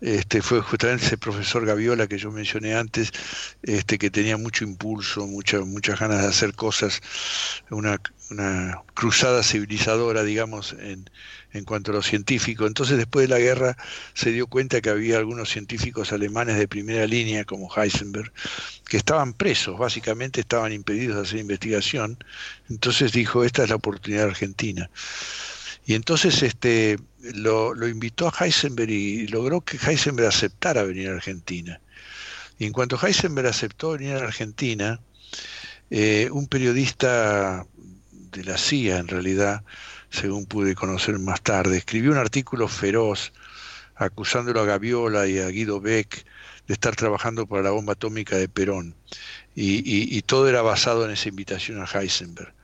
Este, fue justamente ese profesor Gaviola que yo mencioné antes, este, que tenía mucho impulso, mucha, muchas ganas de hacer cosas, una, una cruzada civilizadora, digamos, en, en cuanto a lo científico. Entonces, después de la guerra, se dio cuenta que había algunos científicos alemanes de primera línea, como Heisenberg, que estaban presos, básicamente estaban impedidos de hacer investigación. Entonces dijo, esta es la oportunidad argentina. Y entonces este, lo, invitó a Heisenberg y logró que Heisenberg aceptara venir a Argentina. Y en cuanto Heisenberg aceptó venir a Argentina, eh, un periodista de la CIA, en realidad, según pude conocer más tarde. Escribió un artículo feroz acusándolo a Gaviola y a Guido Beck de estar trabajando para la bomba atómica de Perón. Y, todo era basado en esa invitación a Heisenberg.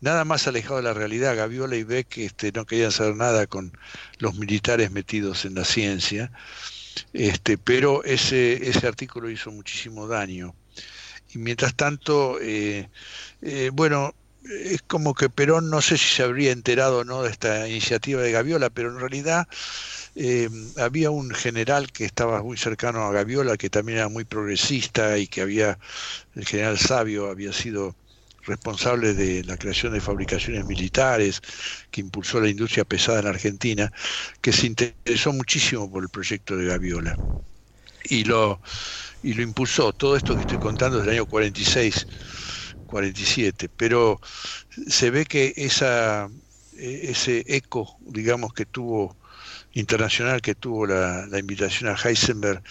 Nada más alejado de la realidad, Gaviola y Beck este, no querían saber nada con los militares metidos en la ciencia, este, pero ese, ese artículo hizo muchísimo daño. Y mientras tanto, eh, eh, bueno, es como que Perón no sé si se habría enterado o no de esta iniciativa de Gaviola, pero en realidad eh, había un general que estaba muy cercano a Gaviola, que también era muy progresista y que había, el general Sabio había sido responsable de la creación de fabricaciones militares, que impulsó la industria pesada en Argentina, que se interesó muchísimo por el proyecto de Gaviola. Y lo, y lo impulsó. Todo esto que estoy contando desde el año 46 47, pero se ve que esa, e, ese eco, digamos, que tuvo internacional, que tuvo la, invitación a Heisenberg,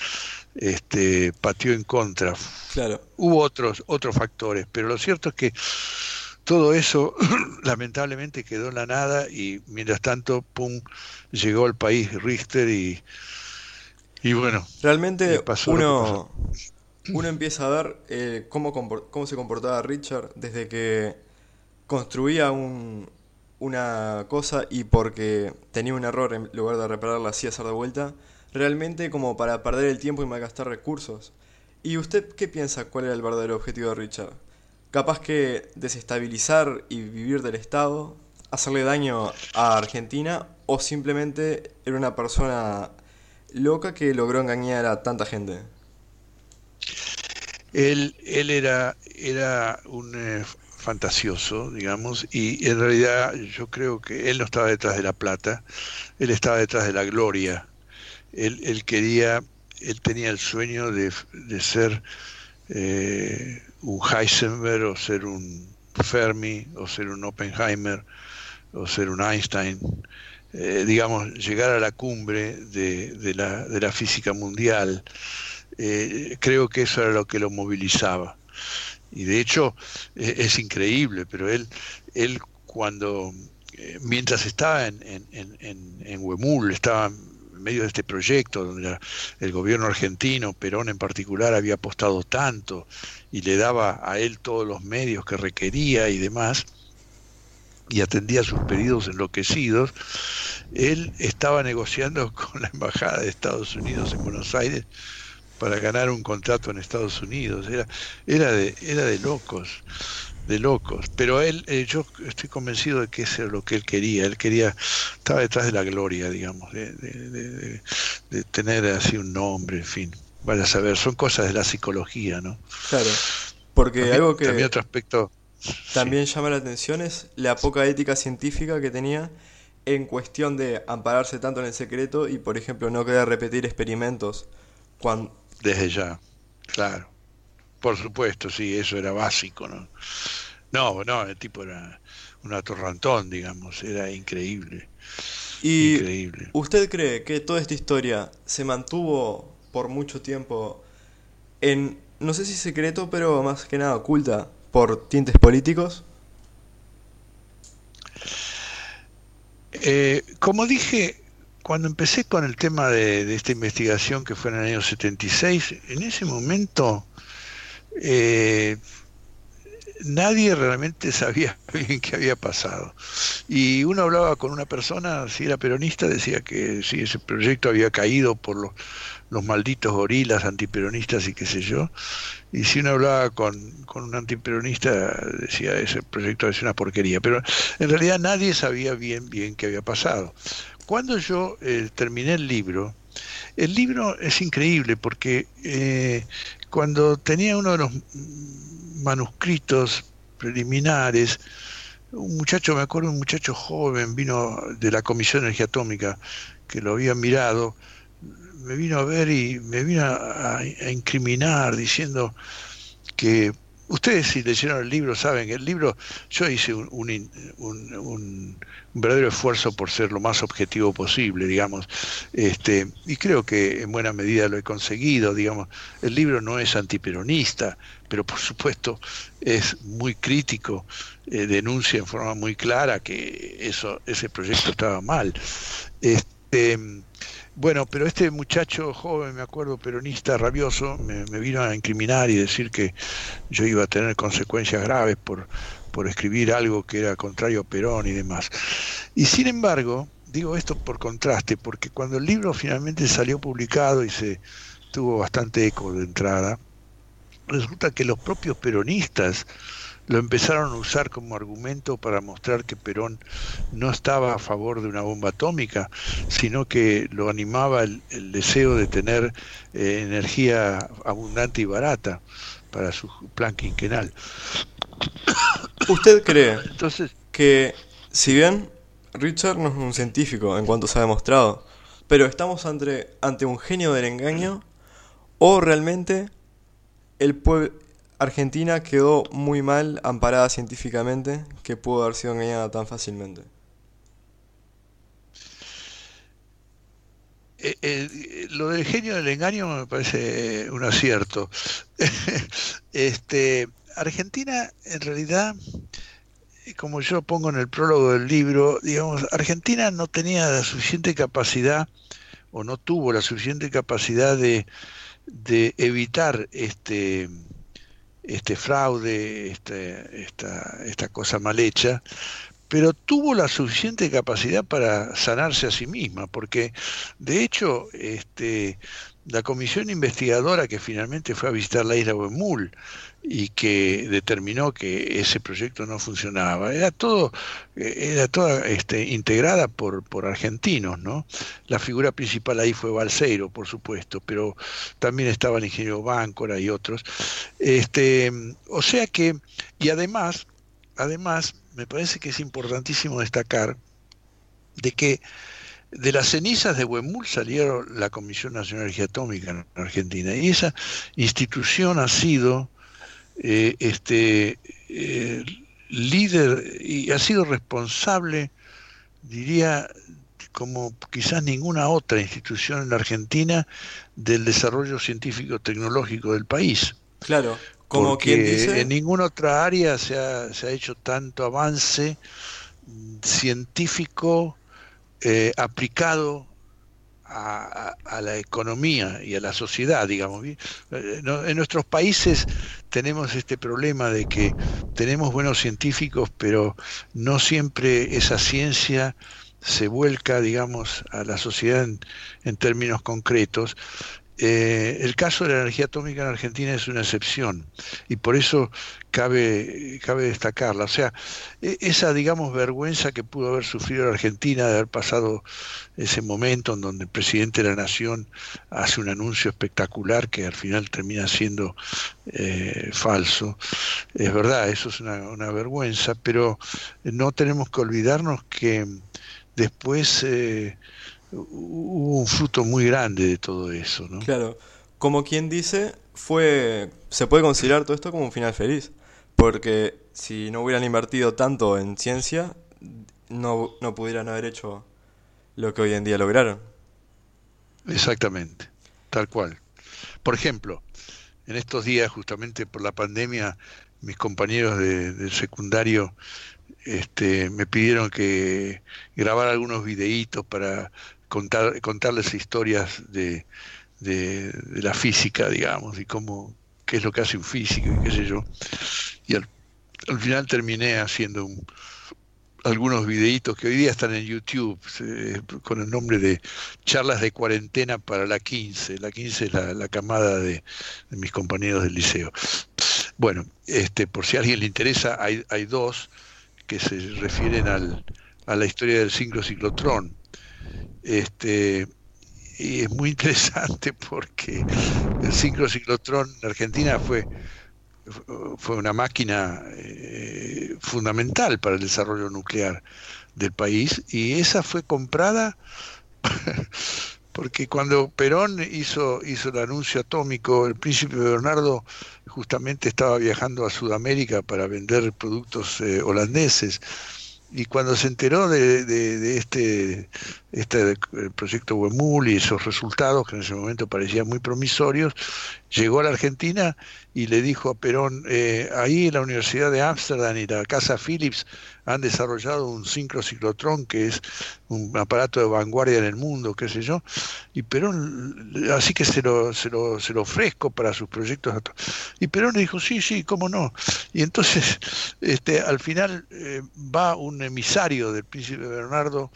este, pateó en contra. Claro. Hubo otros, otros factores, pero lo cierto es que todo eso [clears throat] lamentablemente quedó en la nada y mientras tanto, pum, llegó al país Richter y, y bueno. Realmente uno, uno empieza a ver eh, cómo, cómo se comportaba Richard desde que construía un, una cosa y porque tenía un error en lugar de repararla así hacer de vuelta, realmente como para perder el tiempo y malgastar recursos. ¿Y usted qué piensa cuál era el verdadero objetivo de Richard? ¿Capaz que desestabilizar y vivir del Estado, hacerle daño a Argentina o simplemente era una persona loca que logró engañar a tanta gente? Él, era, un eh, fantasioso, digamos, y en realidad yo creo que él no estaba detrás de la plata, él estaba detrás de la gloria. Él, él quería, él tenía el sueño de, ser eh, un Heisenberg o ser un Fermi o ser un Oppenheimer o ser un Einstein, eh, digamos, llegar a la cumbre de, la, de la, física mundial. Eh, creo que eso era lo que lo movilizaba. Y de hecho eh, es increíble, pero él, él cuando, eh, mientras estaba en, en, en, en Huemul, estaba en medio de este proyecto donde el gobierno argentino, Perón en particular, había apostado tanto y le daba a él todos los medios que requería y demás, y atendía sus pedidos enloquecidos, él estaba negociando [laughs] con la Embajada de Estados Unidos en Buenos Aires para ganar un contrato en Estados Unidos. Era, era, de, era de locos, de locos. Pero él, eh, yo estoy convencido de que eso es lo que él quería. Él quería, estaba detrás de la gloria, digamos, de, de, de, de tener así un nombre, en fin. Vaya a saber, son cosas de la psicología, ¿no? Claro, porque también, algo que también otro aspecto también sí. llama la atención es la poca ética científica que tenía en cuestión de ampararse tanto en el secreto y, por ejemplo, no querer repetir experimentos cuando, desde ya, claro. Por supuesto, sí, eso era básico, ¿no? No, no, el tipo era un atorrantón, digamos, era increíble. ¿Y increíble. usted cree que toda esta historia se mantuvo por mucho tiempo en, no sé si secreto, pero más que nada oculta por tintes políticos? Eh, como dije, cuando empecé con el tema de, de, esta investigación que fue en el año 76, en ese momento eh, nadie realmente [laughs] sabía bien qué había pasado. Y uno hablaba con una persona, si era peronista, decía que sí, ese proyecto había caído por los, los malditos gorilas antiperonistas y qué sé yo. Y si uno hablaba con, con un antiperonista, decía ese proyecto es una porquería. Pero en realidad nadie sabía bien, bien qué había pasado. Cuando yo eh, terminé el libro, el libro es increíble porque eh, cuando tenía uno de los manuscritos preliminares, un muchacho, me acuerdo, un muchacho joven vino de la Comisión de Energía Atómica que lo había mirado, me vino a ver y me vino a, a incriminar diciendo que Ustedes si leyeron el libro saben que el libro, yo hice un, un, un, un, verdadero esfuerzo por ser lo más objetivo posible, digamos, este, y creo que en buena medida lo he conseguido, digamos, el libro no es antiperonista, pero por supuesto es muy crítico, eh, denuncia en forma muy clara que eso, ese proyecto estaba mal. Este, bueno, pero este muchacho joven, me acuerdo, peronista rabioso, me, vino a incriminar y decir que yo iba a tener consecuencias graves por, por escribir algo que era contrario a Perón y demás. Y sin embargo, digo esto por contraste, porque cuando el libro finalmente salió publicado y se tuvo bastante eco de entrada, resulta que los propios peronistas lo empezaron a usar como argumento para mostrar que Perón no estaba a favor de una bomba atómica, sino que lo animaba el, el deseo de tener eh, energía abundante y barata para su plan quinquenal. ¿Usted cree Entonces, que, si bien Richard no es un científico en cuanto se ha demostrado, pero estamos ante, ante un genio del engaño, o realmente el pueblo Argentina quedó muy mal amparada científicamente que pudo haber sido engañada tan fácilmente. Eh, eh, lo del genio del engaño me parece un acierto. [laughs] este, Argentina, en realidad, como yo pongo en el prólogo del libro, digamos, Argentina no tenía la suficiente capacidad o no tuvo la suficiente capacidad de, de evitar este este fraude, este, esta, esta cosa mal hecha, pero tuvo la suficiente capacidad para sanarse a sí misma, porque de hecho este, la comisión investigadora que finalmente fue a visitar la isla Huemul y que determinó que ese proyecto no funcionaba. Era todo, era toda este, integrada por, por argentinos, ¿no? La figura principal ahí fue Balseiro, por supuesto, pero también estaba el ingeniero Báncora y otros. Este, o sea que, y además, además, me parece que es importantísimo destacar de que de las cenizas de Huemul salieron la Comisión Nacional de Energía Atómica en Argentina y esa institución ha sido eh, este, eh, líder y ha sido responsable, diría, como quizás ninguna otra institución en la Argentina, del desarrollo científico-tecnológico del país. Claro, como quien dice. En ninguna otra área se ha, se ha hecho tanto avance científico eh, aplicado a, la economía y a la sociedad, digamos. Eh, en nuestros países tenemos este problema de que tenemos buenos científicos, pero no siempre esa ciencia se vuelca, digamos, a la sociedad en términos concretos. Eh, el caso de la energía atómica en Argentina es una excepción y por eso cabe, cabe destacarla. O sea, e, esa, digamos, vergüenza que pudo haber sufrido la Argentina de haber pasado ese momento en donde el presidente de la Nación hace un anuncio espectacular que al final termina siendo eh, falso. Es verdad, eso es una, una, vergüenza, pero no tenemos que olvidarnos que después... Eh, hubo un fruto muy grande de todo eso, ¿no? Claro, como quien dice, fue se puede considerar todo esto como un final feliz, porque si no hubieran invertido tanto en ciencia, no, no pudieran haber hecho lo que hoy en día lograron. Exactamente, tal cual. Por ejemplo, en estos días, justamente por la pandemia, mis compañeros de, del secundario este, me pidieron que grabara algunos videitos para contar, contarles historias de, de, la física, digamos, y cómo, qué es lo que hace un físico y qué sé yo. Y al, final terminé haciendo algunos videitos que hoy día están en YouTube con el nombre de charlas de cuarentena para la 15. La 15 es la, camada de, mis compañeros del liceo. Bueno, este, por si a alguien le interesa, hay, hay dos que se refieren al, a la historia del ciclotrón este, y es muy [laughs] interesante porque el ciclotrón en Argentina fue, fue una máquina eh, fundamental para el desarrollo nuclear del país y esa fue comprada [laughs] porque cuando Perón hizo, hizo el anuncio atómico, el príncipe Bernardo justamente estaba viajando a Sudamérica para vender productos eh, holandeses y cuando se enteró de, de, este, este proyecto Huemul y esos resultados que en ese momento parecían muy promisorios, llegó a la Argentina y le dijo a Perón, eh, ahí en la Universidad de Ámsterdam y la Casa Philips han desarrollado un sincrociclotrón que es un aparato de vanguardia en el mundo, qué sé yo, y Perón, así que se lo, se lo, se lo ofrezco para sus proyectos. Y Perón le dijo, sí, sí, cómo no. Y entonces, [laughs] este, al final eh, va un emisario del príncipe Bernardo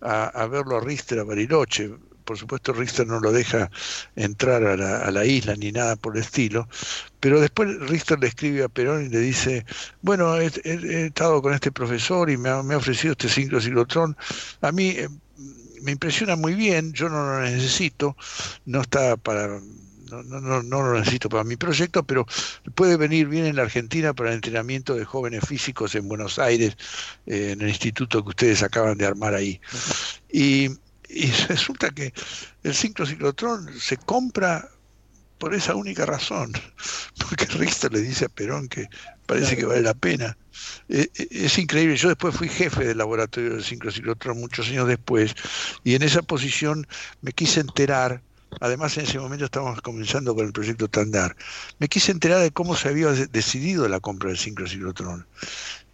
a, verlo a Richter, a Bariloche, por supuesto Richter no lo deja entrar a la, a la, isla ni nada por el estilo, pero después Richter le escribe a Perón y le dice, bueno, he, estado con este profesor y me ha, me ha ofrecido este ciclotrón, a mí eh, me impresiona muy bien, yo no lo necesito, no está para no, no, no, lo necesito para mi proyecto, pero puede venir bien en la Argentina para el entrenamiento de jóvenes físicos en Buenos Aires, eh, en el instituto que ustedes acaban de armar ahí. Y y [laughs] resulta que el ciclotrón se compra por esa única razón, [laughs] porque Richter le dice a Perón que parece que vale la pena. E, e, es increíble, yo después fui jefe del laboratorio del ciclotrón muchos años después, y en esa posición me quise enterar, además en ese momento estábamos comenzando con el proyecto Tandar, me quise enterar de cómo se había decidido la compra del ciclotrón.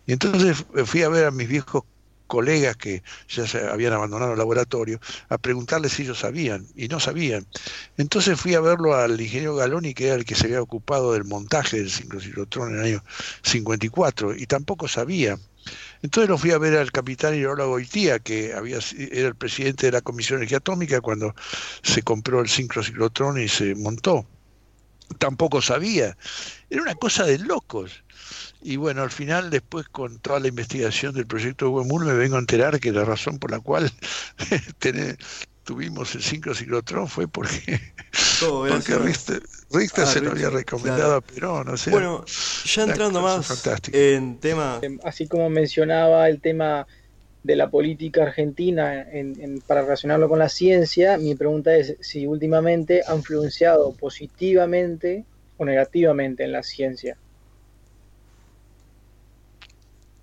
Y entonces fui a ver a mis viejos colegas que ya se habían abandonado el laboratorio, a preguntarles si ellos sabían, y no sabían. Entonces fui a verlo al ingeniero Galoni, que era el que se había ocupado del montaje del sincrociclotrón en el año 54, y tampoco sabía. Entonces lo fui a ver al capitán Irola Goitía, que había, era el presidente de la Comisión de Energía Atómica cuando se compró el sincrociclotrón y se montó. Tampoco sabía. Era una cosa de locos. Y bueno, al final, después con toda la investigación del proyecto de Huemul, me vengo a enterar que la razón por la cual [laughs] tuvimos el sincrociclotrón fue porque, [laughs] porque Richter, ah, se lo había recomendado a Perón. O sea, bueno, ya entrando más en tema... Em, así como mencionaba el tema de la política argentina en, para relacionarlo con la ciencia, mi pregunta es si últimamente ha influenciado positivamente o negativamente en la ciencia.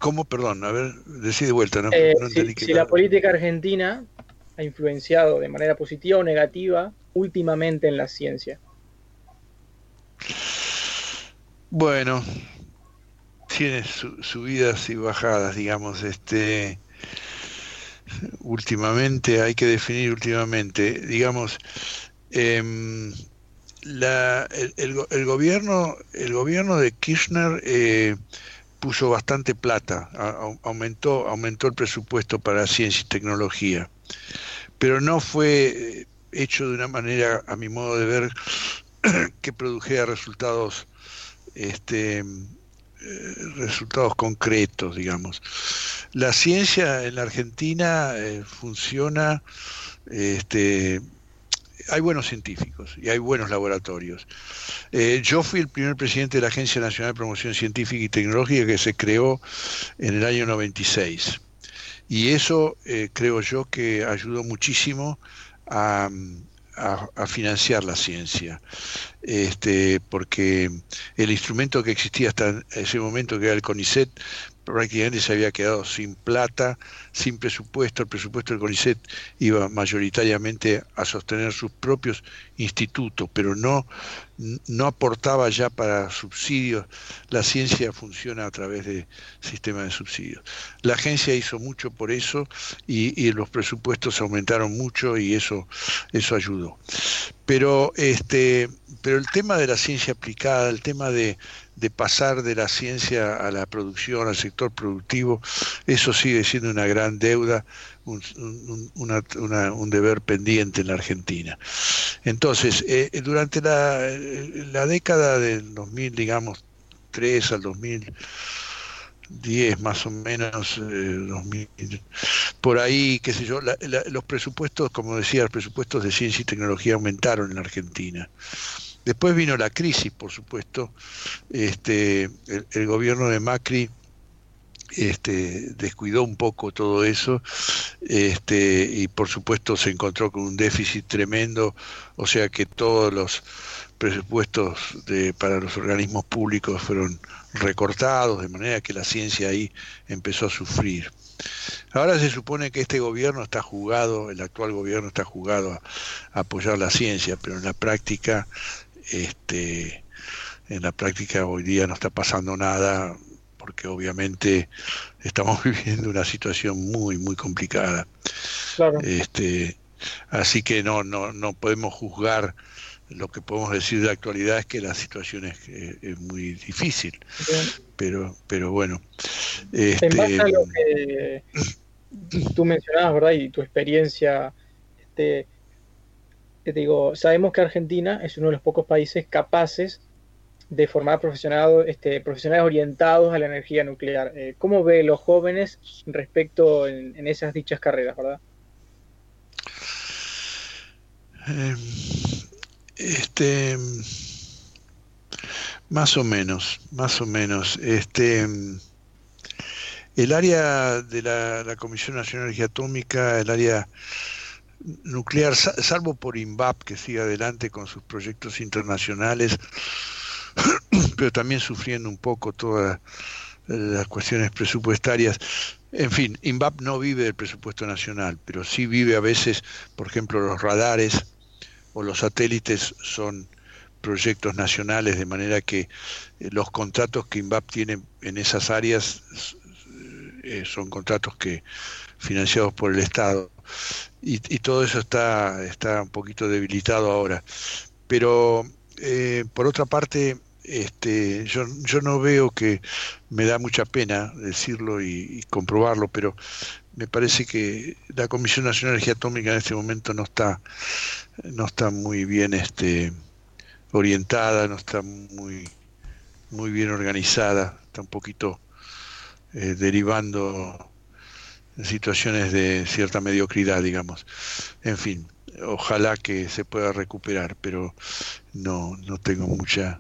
¿Cómo? Perdón, a ver, decí de vuelta, ¿no? Eh, si, la política argentina ha influenciado de manera positiva o negativa últimamente en la ciencia. Bueno, tiene subidas y bajadas, digamos, este últimamente, hay que definir últimamente, digamos, em, la, el, gobierno el gobierno de Kirchner eh, puso bastante plata, aumentó, aumentó el presupuesto para ciencia y tecnología, pero no fue eh, hecho de una manera, a mi modo de ver, [clears throat] que produjera resultados, este, eh, resultados concretos, digamos. La ciencia en la Argentina eh, funciona este, hay buenos científicos y hay buenos laboratorios. Eh, yo fui el primer presidente de la Agencia Nacional de Promoción Científica y Tecnológica que se creó en el año 96. Y eso eh, creo yo que ayudó muchísimo a, financiar la ciencia. Este, porque el instrumento que existía hasta ese momento, que era el CONICET, prácticamente se había quedado sin plata, sin presupuesto. El presupuesto del CONICET iba mayoritariamente a sostener sus propios institutos, pero no, no aportaba ya para subsidios. La ciencia funciona a través de sistemas de subsidios. La agencia hizo mucho por eso y, y los presupuestos aumentaron mucho y eso, eso ayudó. Pero, este, pero el tema de la ciencia aplicada, el tema de, de pasar de la ciencia a la producción, al sector productivo, eso sigue siendo una gran deuda, un, un, deber pendiente en la Argentina. Entonces, eh, durante la, la, década del 2000, digamos, 3 al 2010 más o menos, eh, por ahí, qué sé yo, los presupuestos, como decía, los presupuestos de ciencia y tecnología aumentaron en la Argentina. Después vino la crisis, por supuesto. Este, el, gobierno de Macri este, descuidó un poco todo eso este, y por supuesto se encontró con un déficit tremendo, o sea que todos los presupuestos de, para los organismos públicos fueron recortados, de manera que la ciencia ahí empezó a sufrir. Ahora se supone que este gobierno está jugado, el actual gobierno está jugado a apoyar la ciencia, pero en la práctica este, en la práctica hoy día no está pasando nada porque obviamente estamos [laughs] viviendo una situación muy muy complicada. Este, así que no no no podemos juzgar lo que podemos decir de actualidad es que la situación es, es muy difícil. Pero pero bueno, este, en base a lo que tú mencionabas, ¿verdad? Y tu experiencia este digo, sabemos que Argentina es uno de los pocos países capaces de formar profesionales, este, profesionales orientados a la energía nuclear. Eh, ¿Cómo ve los jóvenes respecto en, esas dichas carreras, verdad? Em, este, más o menos, más o menos. Este, el área de la, la Comisión Nacional de Energía Atómica, el área nuclear, salvo por INVAP, que sigue adelante con sus proyectos internacionales, [coughs] pero también sufriendo un poco todas las cuestiones presupuestarias. En fin, INVAP no vive del presupuesto nacional, pero sí vive a veces, por ejemplo, los radares o los satélites son proyectos nacionales, de manera que eh, los contratos que INVAP tiene en esas áreas eh, son contratos que financiados por el Estado y, todo eso está, está un poquito debilitado ahora. Pero eh, por otra parte, este, yo, yo no veo que me da mucha pena decirlo y, comprobarlo, pero me parece que la Comisión Nacional de Energía Atómica en este momento no está, no está muy bien este, orientada, no está muy, muy bien organizada, está un poquito eh, derivando situaciones de cierta mediocridad, digamos. En fin, ojalá que se pueda recuperar, pero no, no tengo mucha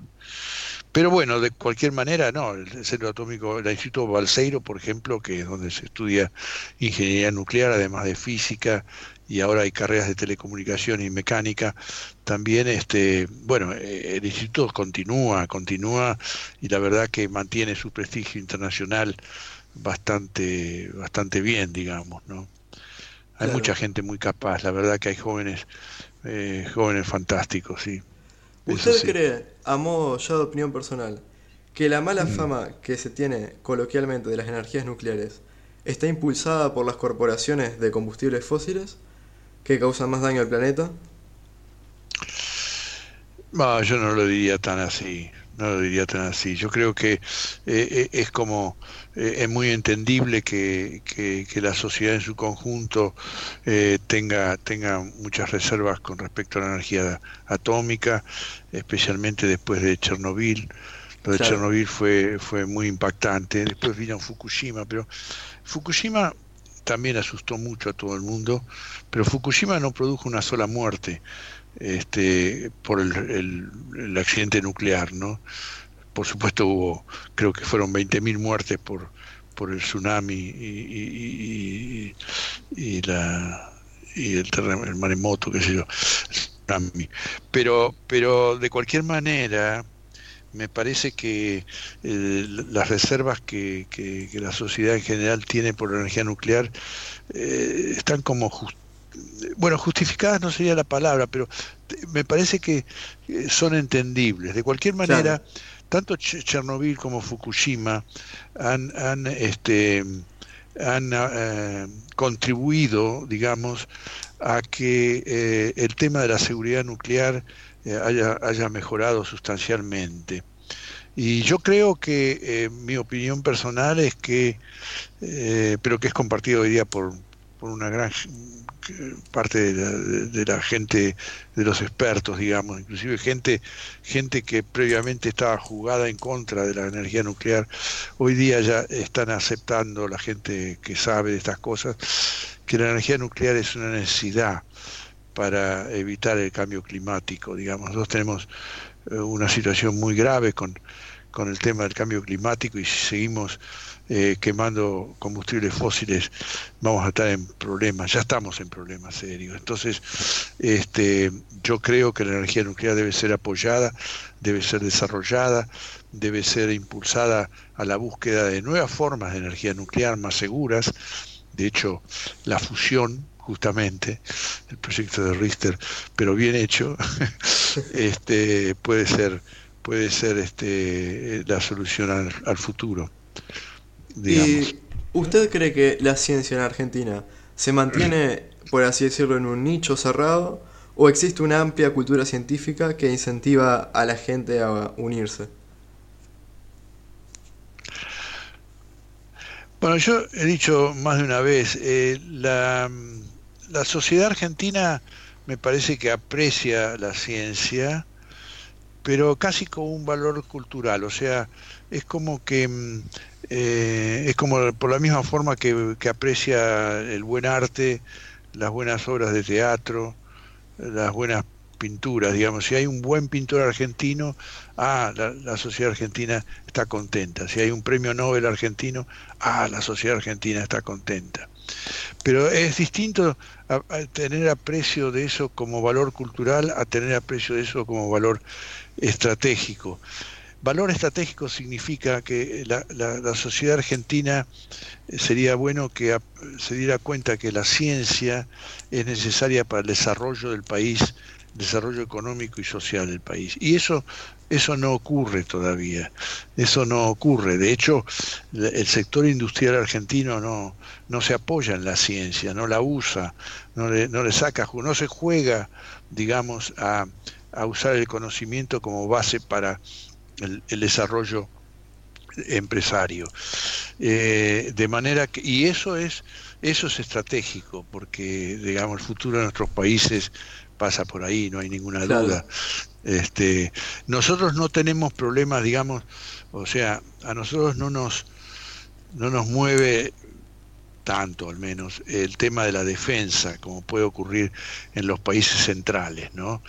pero bueno, de cualquier manera, no, el Centro Atómico, el Instituto Balseiro, por ejemplo, que es donde se estudia ingeniería nuclear, además de física, y ahora hay carreras de telecomunicación y mecánica, también, este, bueno, eh, el instituto continúa, continúa, y la verdad que mantiene su prestigio internacional bastante, bastante bien, digamos, ¿no? Hay mucha gente muy capaz, la verdad que hay jóvenes, eh, jóvenes fantásticos, sí. ¿Usted cree, a modo ya de opinión personal, que la mala mm. fama que se tiene coloquialmente de las energías nucleares está impulsada por las corporaciones de combustibles fósiles que causan más daño al planeta? No, yo no lo diría tan así no lo diría tan así. Yo creo que eh, eh, es como, eh, es muy entendible que, que, la sociedad en su conjunto tenga, tenga muchas reservas con respecto a la energía atómica, especialmente después de Chernobyl. Lo de Chernobyl fue, fue muy impactante. Después vino Fukushima, pero Fukushima también asustó mucho a todo el mundo, pero Fukushima no produjo una sola muerte este, por el, el, accidente nuclear, ¿no? Por supuesto hubo, creo que fueron 20.000 muertes por, por el tsunami y, y, la y el, el maremoto, qué sé yo, Pero, pero de cualquier manera, me parece que eh, las reservas que, que, la sociedad en general tiene por la energía nuclear eh, están como just, bueno, justificadas no sería la palabra, pero me parece que son entendibles. De cualquier manera, tanto Chernobyl como Fukushima han, han, este, han eh, contribuido, digamos, a que eh, el tema de la seguridad nuclear eh, haya, haya mejorado sustancialmente. Y yo creo que mi opinión personal es que, pero que es compartido hoy día por, por una gran parte de la, gente, de los expertos, digamos, inclusive gente, gente que previamente estaba jugada en contra de la energía nuclear, hoy día ya están aceptando la gente que sabe de estas cosas, que la energía nuclear es una necesidad para evitar el cambio climático, digamos. Nosotros tenemos eh, una situación muy grave con, con el tema del cambio climático y si seguimos eh, quemando combustibles fósiles vamos a estar en problemas, ya estamos en problemas serios. Entonces, este, yo creo que la energía nuclear debe ser apoyada, debe ser desarrollada, debe ser impulsada a la búsqueda de nuevas formas de energía nuclear más seguras. De hecho, la fusión, justamente, el proyecto de Richter, pero bien hecho, [laughs] este, puede ser puede ser este la solución al, al futuro. ¿Y usted cree que la ciencia en Argentina se mantiene, por así decirlo, en un nicho cerrado o existe una amplia cultura científica que incentiva a la gente a unirse? Bueno, yo he dicho más de una vez, eh, la, la sociedad argentina me parece que aprecia la ciencia, pero casi como un valor cultural, o sea, es como que mm, eh, es como por la misma forma que, aprecia el buen arte, las buenas obras de teatro, las buenas pinturas, digamos, si hay un buen pintor argentino, ah, la, sociedad argentina está contenta, si hay un premio Nobel argentino, ah, la sociedad argentina está contenta. Pero es distinto tener aprecio de eso como valor cultural a tener aprecio de eso como valor estratégico. Valor estratégico significa que la, sociedad argentina eh, sería bueno que se diera cuenta que la ciencia es necesaria para el desarrollo del país, desarrollo económico y social del país. Y eso eso no ocurre todavía, eso no ocurre. De hecho, el sector industrial argentino no, no se apoya en la ciencia, no la usa, no le, no le saca, no se juega, digamos, a, a usar el conocimiento como base para el, desarrollo empresario. Eh, de manera que, y eso es, eso es estratégico, porque digamos el futuro de nuestros países pasa por ahí, no hay ninguna duda. Este, nosotros no tenemos problemas, digamos, o sea, a nosotros no nos no nos mueve tanto al menos el tema de la defensa como puede ocurrir en los países centrales no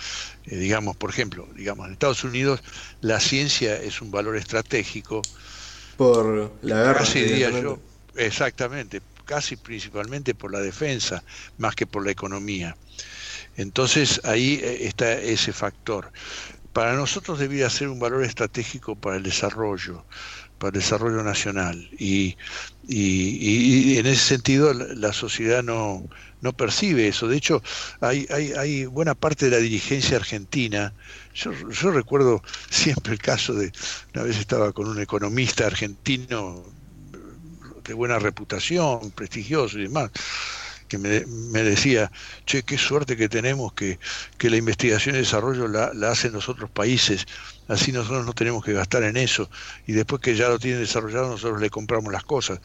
eh, digamos por ejemplo digamos en Estados Unidos la ciencia es un valor estratégico. Por la guerra casi diría yo exactamente casi principalmente por la defensa más que por la economía. Entonces ahí eh, está ese factor. Para nosotros debía ser un valor estratégico para el desarrollo para el desarrollo nacional. Y, y, en ese sentido la, sociedad no, no percibe eso. De hecho, hay, hay, hay buena parte de la dirigencia argentina. Yo, yo recuerdo [laughs] siempre el caso de, una vez estaba con un economista argentino de buena reputación, prestigioso y demás, que me, decía, che, qué suerte que tenemos que, que la investigación y desarrollo la, la, hacen los otros países, así nosotros no tenemos que gastar en eso, y después que ya lo tienen desarrollado nosotros le compramos las cosas.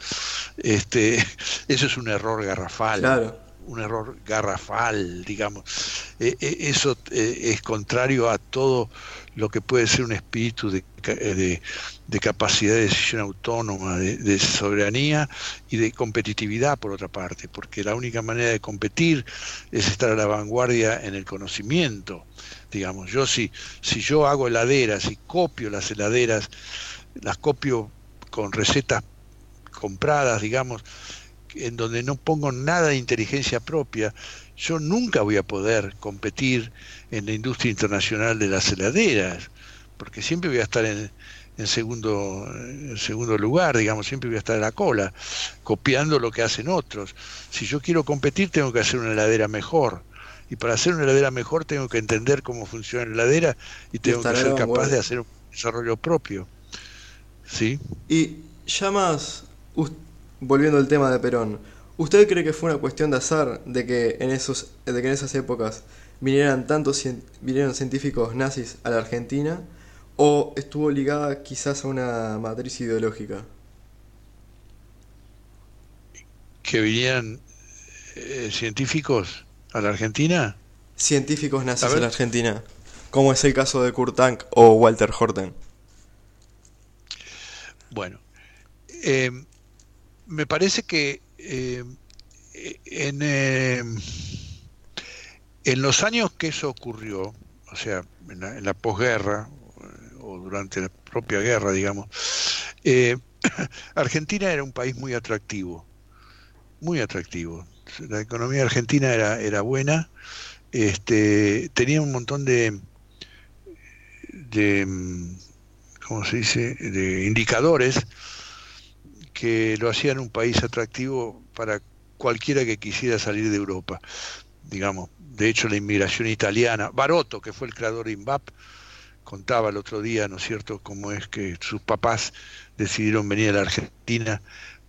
Este, [laughs] eso es un error garrafal. Un error garrafal, digamos. E, e, eso eh, es contrario a todo lo que puede ser un espíritu de, de, capacidad de decisión autónoma, de, soberanía y de competitividad, por otra parte, porque la única manera de competir es estar a la vanguardia en el conocimiento. Digamos, yo si, si yo hago heladeras y copio las heladeras, las copio con recetas compradas, digamos, en donde no pongo nada de inteligencia propia, yo nunca voy a poder competir en la industria internacional de las heladeras, porque siempre voy a estar en, segundo, en segundo lugar, digamos, siempre voy a estar en la cola, copiando lo que hacen otros. Si yo quiero competir, tengo que hacer una heladera mejor. Y para hacer una heladera mejor tengo que entender cómo funciona la heladera y tengo que ser capaz de hacer un desarrollo propio. ¿Sí? Y ya más, volviendo al tema de Perón, ¿usted cree que fue una cuestión de azar de que en, esos, de que en esas épocas vinieran tantos vinieron científicos nazis a la Argentina o estuvo ligada quizás a una matriz ideológica? ¿Que vinieran eh, científicos a la Argentina? Científicos nazis a, la Argentina, como es el caso de Kurt Tank o Walter Horten. Bueno, eh, me parece que eh, en en los años que eso ocurrió, o sea, en la, posguerra o durante la propia guerra, digamos, eh, [coughs] Argentina era un país muy atractivo, muy atractivo. La economía argentina era, era buena, este, tenía un montón de, de, ¿cómo se dice?, de indicadores que lo hacían un país atractivo para cualquiera que quisiera salir de Europa digamos, de hecho la inmigración italiana, Barotto, que fue el creador de INVAP, contaba el otro día, ¿no es cierto?, cómo es que sus papás decidieron venir a la Argentina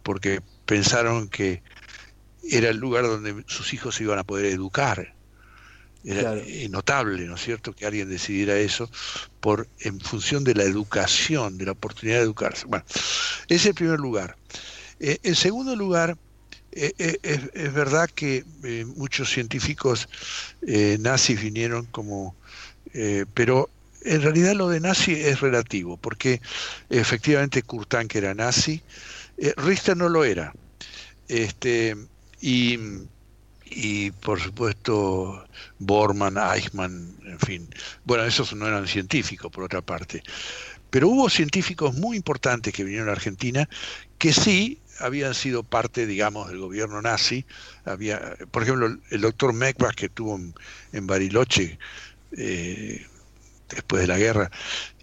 porque pensaron que era el lugar donde sus hijos se iban a poder educar. Era notable, ¿no es cierto?, que alguien decidiera eso por en función de la educación, de la oportunidad de educarse. Bueno, ese es el primer lugar. Eh, en segundo lugar, eh, eh, es, verdad que eh, muchos científicos nazis vinieron como, pero en realidad lo de nazi es relativo, porque efectivamente Kurt era nazi, Richter no lo era, este, y, y por supuesto Bormann, Eichmann, en fin, bueno, esos no eran científicos por otra parte, pero hubo científicos muy importantes que vinieron a Argentina que sí habían sido parte, digamos, del gobierno nazi. Había, por ejemplo, el doctor Mekbach, que estuvo en, Bariloche eh, después de la guerra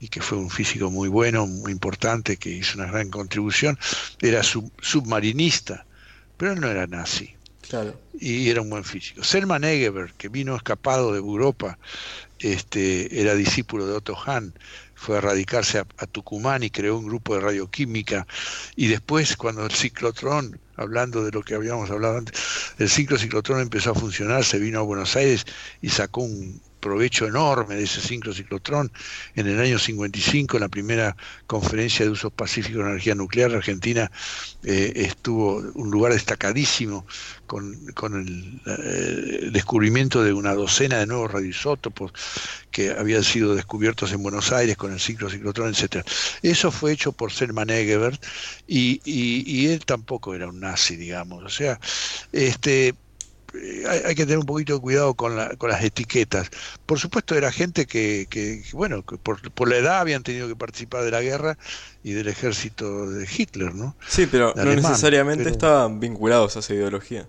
y que fue un físico muy bueno, muy importante, que hizo una gran contribución, era submarinista, pero él no era nazi. Y era un buen físico. Selman Egeber, que vino escapado de Europa, este, era discípulo de Otto Hahn, fue a radicarse a, Tucumán y creó un grupo de radioquímica. Y después, cuando el ciclotrón, hablando de lo que habíamos hablado antes, el ciclo ciclotrón empezó a funcionar, se vino a Buenos Aires y sacó un, provecho enorme de ese ciclotrón en el año 55, en la primera conferencia de usos pacíficos de energía nuclear, Argentina eh, estuvo un lugar destacadísimo con, el, eh, descubrimiento de una docena de nuevos radioisótopos que habían sido descubiertos en Buenos Aires con el ciclo ciclotrón, etcétera. Eso fue hecho por Selman Egebert y, y él tampoco era un nazi, digamos. O sea, este eh, hay, que tener un poquito de cuidado con, las etiquetas. Por supuesto, era gente que, bueno, por, la edad habían tenido que participar de la guerra y del ejército de Hitler, ¿no? Sí, pero no necesariamente estaban vinculados a esa ideología.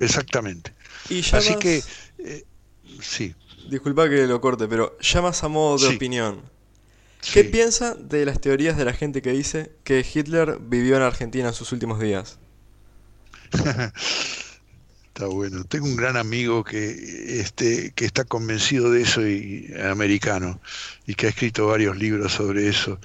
Exactamente. Así que, eh, sí. Disculpa que lo corte, pero ya más a modo de opinión. ¿Qué piensa de las teorías de la gente que dice que Hitler vivió en Argentina en sus últimos días? [laughs] Está bueno. Tengo un gran amigo que, este, que está convencido de eso y americano y que ha escrito varios libros sobre eso.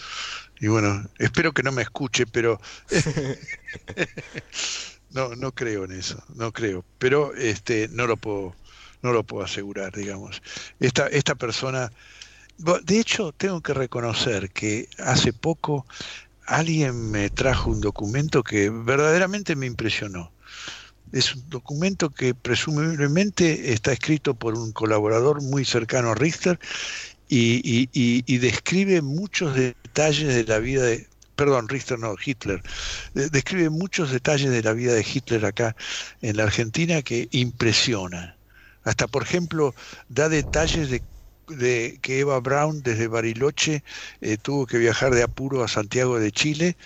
Y bueno, espero que no me escuche, pero [laughs] no, no creo en eso, no creo. Pero este, no lo puedo, no lo puedo asegurar, digamos. Esta, esta persona, de hecho, tengo que reconocer que hace poco alguien me trajo un documento que verdaderamente me impresionó es un documento que presumiblemente está escrito por un colaborador muy cercano a Richter y, describe muchos detalles de la vida de, perdón, Richter no, Hitler, describe muchos detalles de la vida de Hitler acá en la Argentina que impresiona. Hasta, por ejemplo, da detalles de, que Eva Braun desde Bariloche eh, tuvo que viajar de apuro a Santiago de Chile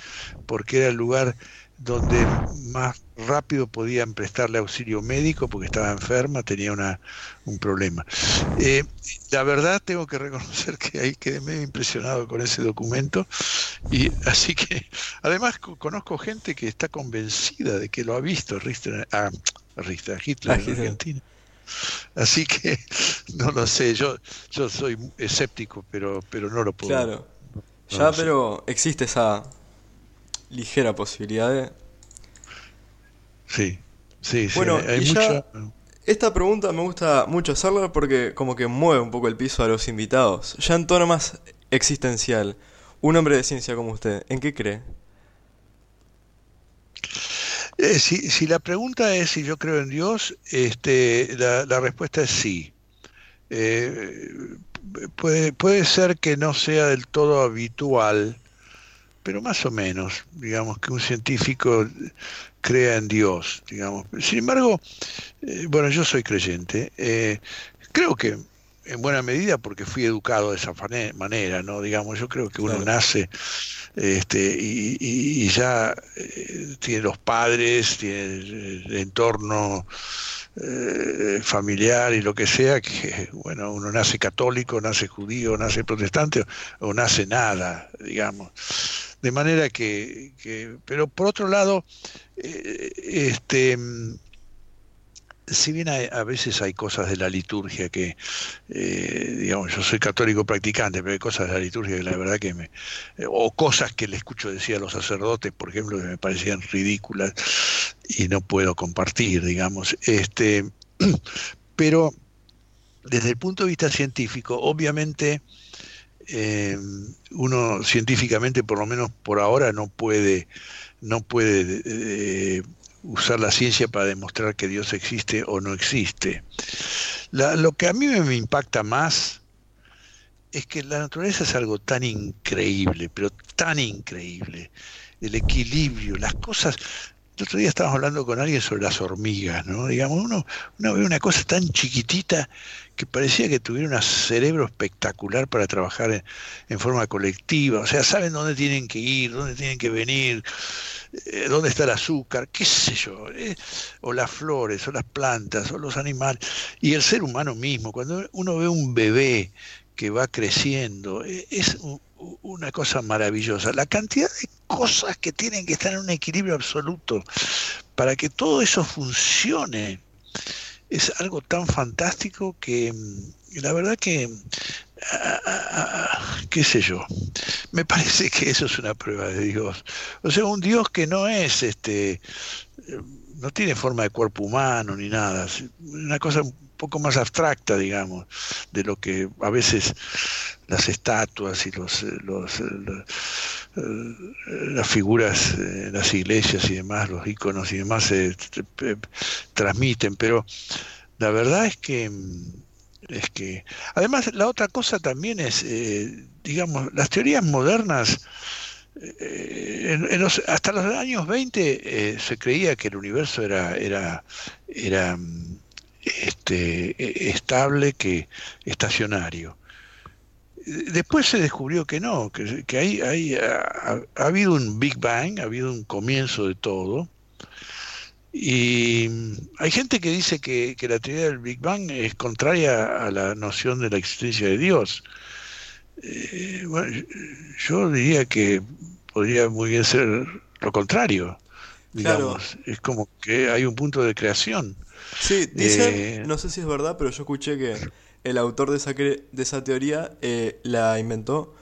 porque era el lugar donde más rápido podían prestarle auxilio médico porque estaba enferma, tenía una, un problema. Eh, la verdad tengo que reconocer que ahí quedé medio impresionado con ese documento y así que además conozco gente que está convencida de que lo ha visto Richter, ah, Richter Hitler en Argentina. Así que no lo sé, yo yo soy escéptico, pero pero no lo puedo. Claro. ya, pero existe esa ligera posibilidad de... Sí, sí, sí. Bueno, hay mucho... esta pregunta me gusta mucho hacerla porque como que mueve un poco el piso a los invitados. Ya en tono más existencial, un hombre de ciencia como usted, ¿en qué cree? Eh, si, si, la pregunta es si yo creo en Dios, este, la, la respuesta es sí. Eh, puede, puede ser que no sea del todo habitual pero más o menos, digamos, que un científico crea en Dios, digamos. Sin embargo, eh, bueno, yo soy creyente, eh, creo que en buena medida porque fui educado de esa manera, ¿no? Digamos, yo creo que uno nace este, y, ya eh, tiene los padres, tiene el entorno familiar y lo que sea, que bueno, uno nace católico, nace judío, nace protestante o nace nada, digamos. De manera que, pero por otro lado, eh, este, si bien a veces hay cosas de la liturgia que, eh, digamos, yo soy católico practicante, pero hay cosas de la liturgia que la verdad que me, o cosas que le escucho decir a los sacerdotes, por ejemplo, que me parecían ridículas y no puedo compartir, digamos, este, [clears throat] pero desde el punto de vista científico, obviamente, eh, uno científicamente, por lo menos por ahora, no puede, no puede eh, usar la ciencia para demostrar que Dios existe o no existe. lo que a mí me impacta más es que la naturaleza es algo tan increíble, pero tan increíble. El equilibrio, las cosas. El otro día estábamos hablando con alguien sobre las hormigas, ¿no? Digamos, uno, uno ve una cosa tan chiquitita que parecía que tuviera un cerebro espectacular para trabajar en, forma colectiva, o sea, saben dónde tienen que ir, dónde tienen que venir, eh, dónde está el azúcar, qué sé yo, eh, o las flores, o las plantas, o los animales, y el ser humano mismo, cuando uno ve un bebé que va creciendo, eh, es una cosa maravillosa. La cantidad de cosas que tienen que estar en un equilibrio absoluto para que todo eso funcione es algo tan fantástico que mm, la verdad que, ah, qué sé yo, me [laughs] parece que eso es una prueba de Dios. O sea, un Dios que no es, este, no tiene forma de cuerpo humano ni nada, una cosa poco más abstracta, digamos, de lo que a veces las estatuas y los, los, las figuras en las iglesias y demás, los iconos y demás se transmiten, pero la verdad es que es que además la otra cosa también es eh, digamos las teorías modernas eh, hasta los años 20 eh, se creía que el universo era era era este, e, estable que estacionario después se descubrió que no que, que hay, hay ha, habido un Big Bang ha habido un comienzo de todo y hay gente que dice que, la teoría del Big Bang es contraria a la noción de la existencia de Dios. Eh, yo diría que podría muy bien ser lo contrario. Digamos. Es como que hay un punto de creación. Sí, dicen, eh, no sé si es verdad, pero yo escuché que el autor de esa, de esa teoría eh, la inventó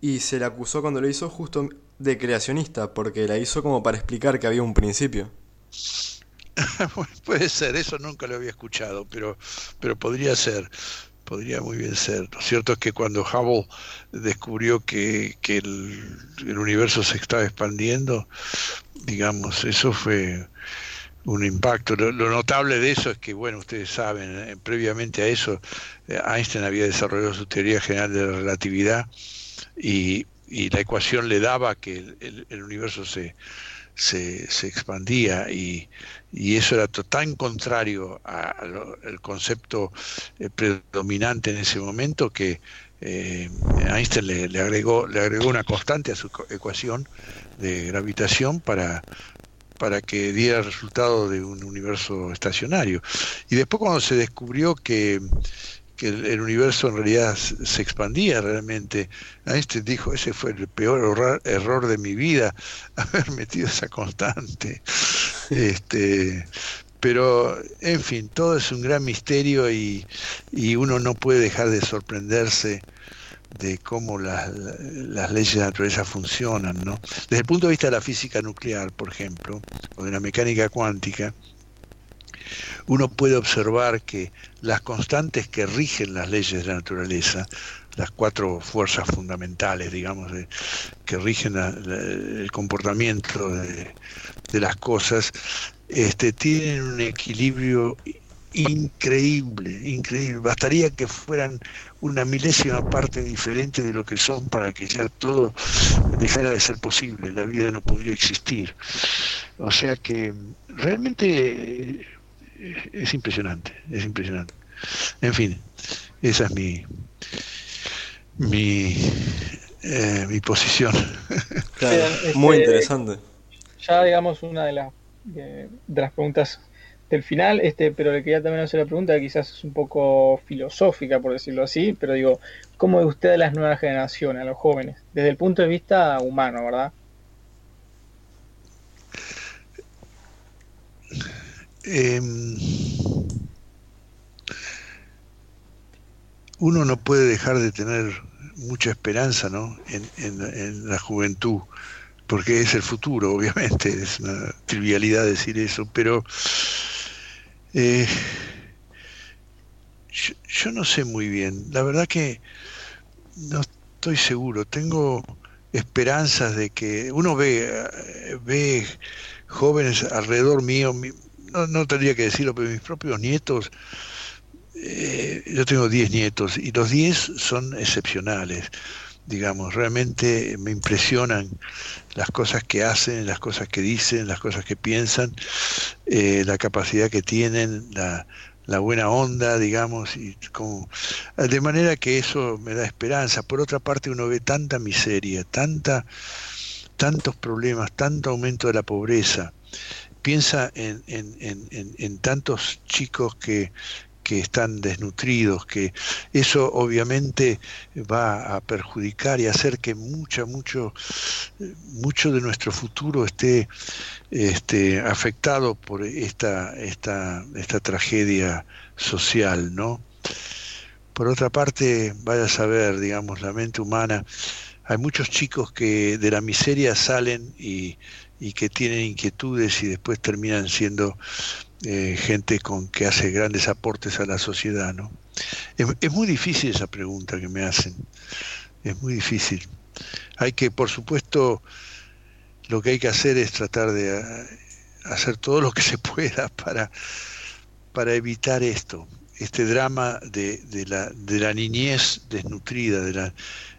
y se la acusó cuando lo hizo justo de creacionista, porque la hizo como para explicar que había un principio. [laughs] Puede ser, eso nunca lo había escuchado, pero, pero podría ser, podría muy bien ser. Lo cierto es que cuando Hubble descubrió que, que el, el, universo se estaba expandiendo, digamos, eso fue un impacto. Lo, notable de eso es que, bueno, ustedes saben, eh, previamente a eso, eh, Einstein había desarrollado su teoría general de la relatividad y, y la ecuación le daba que el, el universo se se, se expandía y, y, eso era tan contrario al concepto eh, predominante en ese momento que eh, Einstein le, agregó, le agregó una constante a su ecuación de gravitación para, para que diera el resultado de un universo estacionario. Y después cuando se descubrió que que el, universo en realidad se expandía realmente. Einstein dijo, ese fue el peor error de mi vida, [laughs] haber metido esa constante. [laughs] Este, pero, en fin, todo es un gran misterio y, y uno no puede dejar de sorprenderse de cómo las, las leyes de la naturaleza funcionan. ¿no? Desde el punto de vista de la física nuclear, por ejemplo, o de la mecánica cuántica, uno puede observar que las constantes que rigen las leyes de la naturaleza, las cuatro fuerzas fundamentales, digamos, que rigen el comportamiento de, las cosas, este, tienen un equilibrio increíble, increíble. Bastaría que fueran una milésima parte diferente de lo que son para que ya todo dejara de ser posible, la vida no podría existir. O sea que realmente es impresionante, es impresionante. En fin, esa es mi mi, eh, mi posición. [laughs] muy este, interesante. Ya digamos una de las de, las preguntas del final, este, pero le quería también hacer la pregunta que quizás es un poco filosófica, por decirlo así, pero digo, ¿cómo ve usted a las nuevas generaciones, a los jóvenes, desde el punto de vista humano, verdad? Em, uno no puede dejar de tener mucha esperanza ¿no? en, la juventud, porque es el futuro, obviamente, [laughs] es una trivialidad decir eso, pero eh, yo, no sé muy bien, la verdad que no estoy seguro, tengo esperanzas de que uno ve, ve jóvenes alrededor mío, no, no tendría que decirlo, pero mis propios nietos, eh, yo tengo 10 nietos y los 10 son excepcionales, digamos, realmente me impresionan las cosas que hacen, las cosas que dicen, las cosas que piensan, eh, la capacidad que tienen, la, la buena onda, digamos, y como, de manera que eso me da esperanza. Por otra parte, uno ve tanta miseria, tanta, tantos problemas, tanto aumento de la pobreza, piensa en, en, en, en tantos chicos que, que están desnutridos, que eso obviamente va a perjudicar y hacer que mucha, mucho, mucho de nuestro futuro esté este, afectado por esta, esta, esta tragedia social, ¿no? Por otra parte, vaya a saber, digamos, la mente humana, hay muchos chicos que de la miseria salen y, y que tienen inquietudes y después terminan siendo eh, gente con que hace grandes aportes a la sociedad, ¿no? Es, muy difícil esa pregunta que me hacen, es muy difícil. Hay que, por supuesto, lo que hay que hacer es tratar de eh, hacer todo lo que se pueda para, para evitar esto, este drama de, de, la, de la niñez desnutrida, de la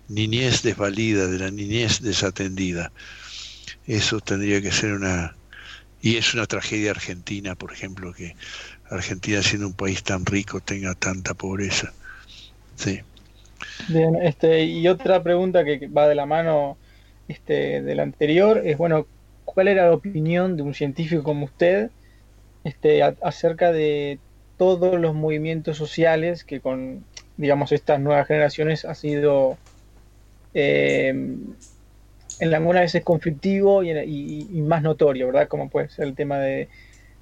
niñez desvalida, de la niñez desatendida. Eso tendría que ser una... Y es una tragedia argentina, por ejemplo, que Argentina siendo un país tan rico tenga tanta pobreza. Sí. Bien, este, y otra pregunta que va de la mano este, del anterior es, bueno, ¿cuál era la opinión de un científico como usted este, acerca de todos los movimientos sociales que con, digamos, estas nuevas generaciones ha sido eh, en algunas veces conflictivo y, más notorio, ¿verdad? Como puede ser el tema de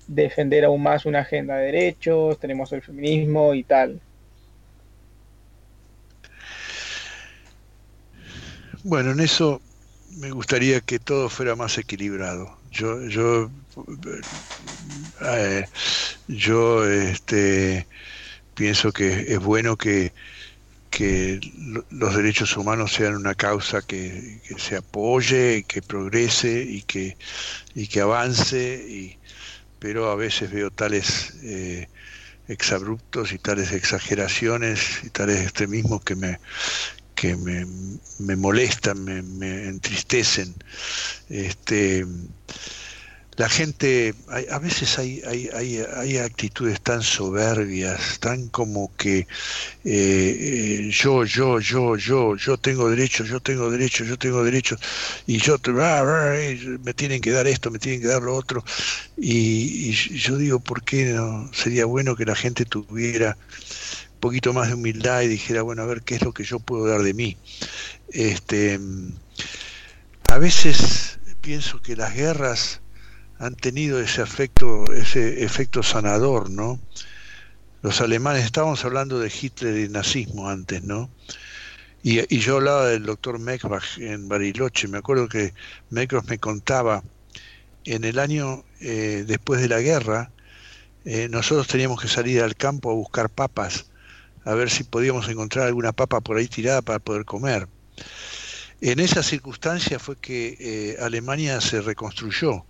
defender aún más una agenda de derechos, tenemos el feminismo y tal. Bueno, en eso me gustaría que todo fuera más equilibrado. Yo, yo, eh, yo, este, pienso que es bueno que que los derechos humanos sean una causa que, se apoye, que progrese y que, y que avance, pero a veces veo tales eh, exabruptos y tales exageraciones y tales extremismos que me que me, me molestan, me, me entristecen. Este, la gente, a veces hay, hay, hay, actitudes tan soberbias, tan como que eh, eh, yo, yo, yo, yo, yo tengo derecho, yo tengo derecho, yo tengo derecho, y yo me tienen que dar esto, me tienen que dar lo otro, y, yo digo, ¿por qué no? Sería bueno que la gente tuviera un poquito más de humildad y dijera, bueno, a ver qué es lo que yo puedo dar de mí. Este, a veces pienso que las guerras han tenido ese efecto, ese efecto sanador, ¿no? Los alemanes, estábamos hablando de Hitler y nazismo antes, ¿no? Y, yo hablaba del doctor Mekbach en Bariloche, me acuerdo que Mekbach me contaba, en el año eh, después de la guerra, eh, nosotros teníamos que salir al campo a buscar papas, a ver si podíamos encontrar alguna papa por ahí tirada para poder comer. En esa circunstancia fue que eh, Alemania se reconstruyó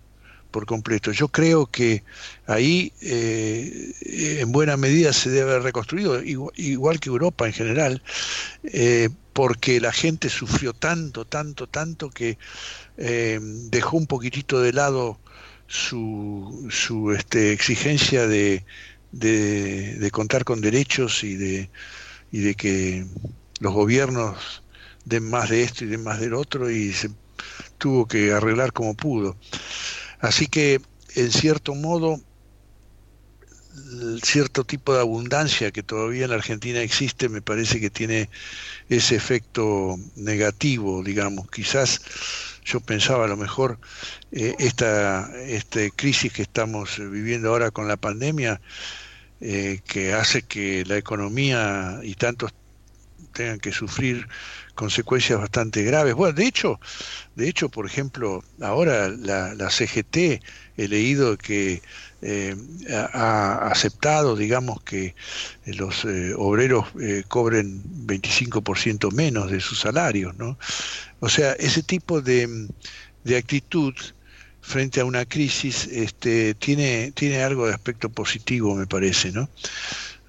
por completo. Yo creo que ahí eh, en buena medida se debe haber reconstruido, igual, que Europa en general, eh, porque la gente sufrió tanto, tanto, tanto que eh, dejó un poquitito de lado su, su este, exigencia de, de, contar con derechos y de, y de que los gobiernos den más de esto y den más del otro y se tuvo que arreglar como pudo. Así que, en cierto modo, cierto tipo de abundancia que todavía en la Argentina existe me parece que tiene ese efecto negativo, digamos. Quizás yo pensaba a lo mejor eh, esta, este crisis que estamos viviendo ahora con la pandemia, eh, que hace que la economía y tantos tengan que sufrir consecuencias bastante graves. Bueno, de hecho, de hecho, por ejemplo, ahora la, CGT he leído que eh, ha aceptado, digamos, que los eh, obreros eh, cobren 25% menos de sus salarios, ¿no? O sea, ese tipo de, de actitud frente a una crisis este, tiene, tiene algo de aspecto positivo, me parece, ¿no?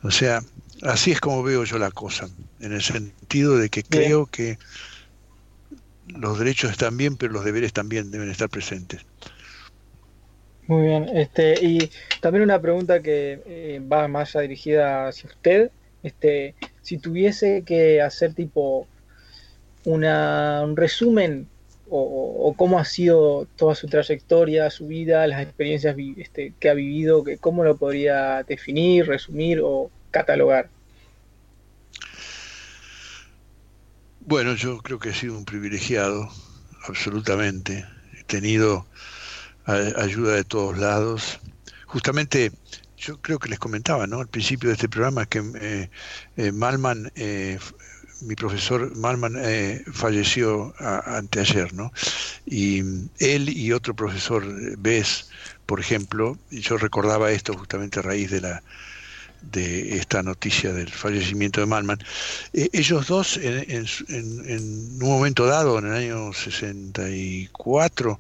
O sea, así es como veo yo la cosa, en el sentido de que creo que los derechos están bien, pero los deberes también deben estar presentes. Muy bien, este, y también una pregunta que eh, va más dirigida hacia usted, este, si tuviese que hacer tipo una, un resumen o, cómo ha sido toda su trayectoria, su vida, las experiencias este, que ha vivido, que, ¿cómo lo podría definir, resumir o catalogar? Bueno, yo creo que he sido un privilegiado, absolutamente. He tenido ayuda de todos lados. Justamente, yo creo que les comentaba, ¿no? Al principio de este programa que eh, eh, Malman, eh, mi profesor Malman, falleció anteayer, ¿no? Y él y otro profesor, Bess, por ejemplo, y yo recordaba esto justamente a raíz de la de esta noticia del fallecimiento de Malman. Eh, ellos dos, en, un momento dado, en el año 64,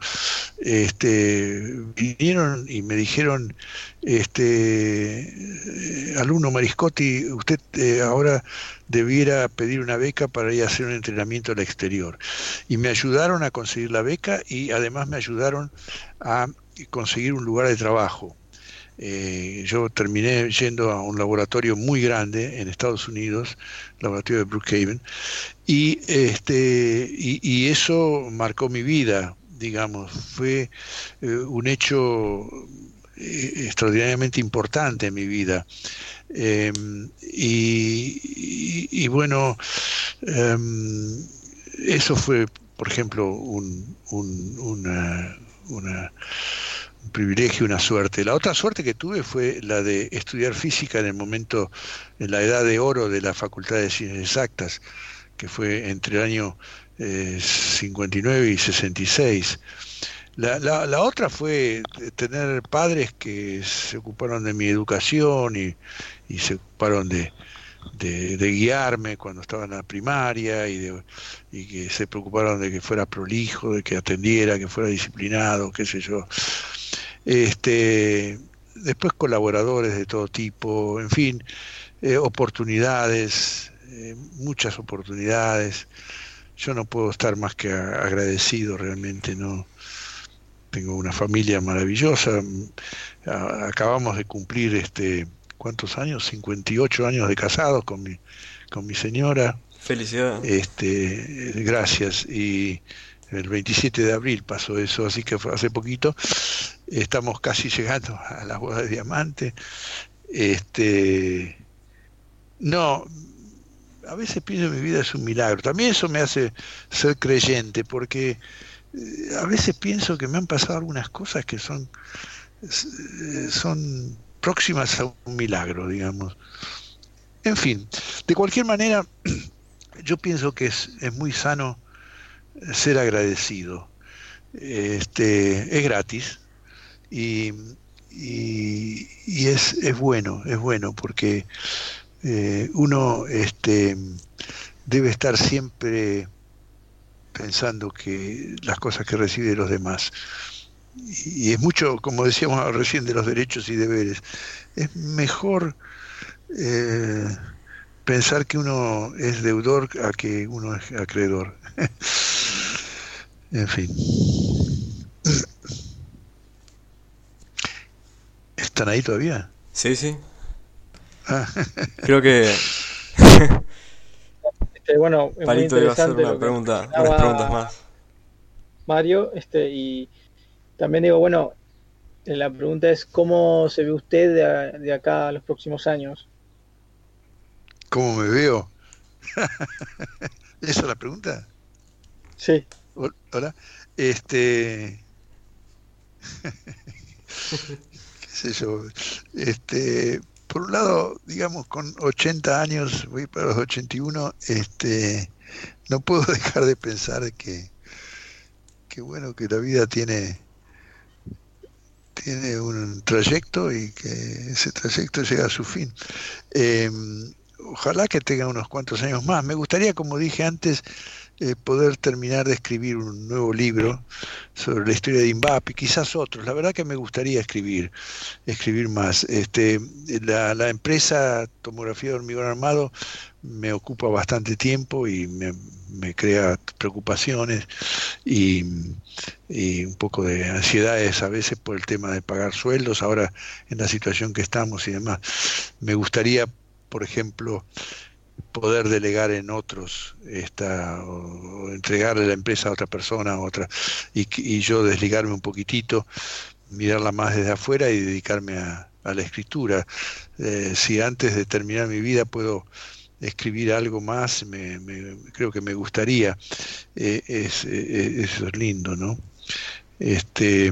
este, vinieron y me dijeron, este, eh, alumno Mariscotti, usted eh, ahora debiera pedir una beca para ir a hacer un entrenamiento al exterior. Y me ayudaron a conseguir la beca y además me ayudaron a conseguir un lugar de trabajo eh, yo terminé yendo a un laboratorio muy grande en Estados Unidos, laboratorio de Brookhaven, y, este, y, eso marcó mi vida, digamos, fue eh, un hecho eh, extraordinariamente importante en mi vida. Em, y, bueno, em, eso fue, por ejemplo, un, una, una un privilegio, una suerte. La otra suerte que tuve fue la de estudiar física en el momento, en la edad de oro de la Facultad de Ciencias Exactas, que fue entre el año 59 eh, y 66. La, la, otra fue tener padres que se ocuparon de mi educación y, y se ocuparon de, de, guiarme cuando estaba en la primaria y, de, y que se preocuparon de que fuera prolijo, de que atendiera, que fuera disciplinado, qué sé yo. Este, después colaboradores de todo tipo, en fin, eh, oportunidades, eh, muchas oportunidades. Yo no puedo estar más que agradecido realmente, no tengo una familia maravillosa. Acabamos de cumplir este ¿cuántos años? 58 años de casados con mi con mi señora. Felicidades. Este, gracias y el 27 de abril pasó eso, así que fue hace poquito. Estamos casi llegando a la boda de diamante. Este, no, a veces pienso que mi vida es un milagro. También eso me hace ser creyente, porque eh, a veces pienso que me han pasado algunas cosas que son, eh, son próximas a un milagro, digamos. En fin, de cualquier manera, [clears throat] yo pienso que es, es muy sano ser agradecido. Este, es gratis y, y, es, es, bueno, es bueno porque eh, uno este, debe estar siempre pensando que las cosas que recibe de los demás. Y, es mucho, como decíamos recién, de los derechos y deberes. Es mejor eh, pensar que uno es deudor a que uno es acreedor. [laughs] En fin. ¿Están ahí todavía? Sí, sí. Ah. [laughs] Creo que. este, bueno, Palito iba a hacer una pregunta, unas preguntas más. Mario, este, y también digo, bueno, eh, la pregunta es: ¿cómo se ve usted de, de acá a los próximos años? ¿Cómo me veo? [laughs] ¿Esa es la pregunta? Sí. Hola. Este. [laughs] ¿Qué sé yo? Este. Por un lado, digamos, con 80 años, voy para los 81, este, no puedo [laughs] dejar de pensar que, que bueno, que la vida tiene, tiene un trayecto y que ese trayecto llega a su fin. Em, ojalá que tenga unos cuantos años más. Me gustaría, como dije antes, eh, poder terminar de escribir un nuevo libro sobre la historia de INVAP y quizás otros. La verdad que me gustaría escribir, escribir más. Este, la, la empresa Tomografía de Hormigón Armado me ocupa bastante tiempo y me, me crea preocupaciones y, y, un poco de ansiedades a veces por el tema de pagar sueldos, ahora en la situación que estamos y demás. Me gustaría, por ejemplo, poder delegar en otros esta, o entregarle la empresa a otra persona otra y, yo desligarme un poquitito mirarla más desde afuera y dedicarme a, la escritura. Eh, si antes de terminar mi vida puedo escribir algo más me, creo que me gustaría. Eh, es, eh, eso es lindo no este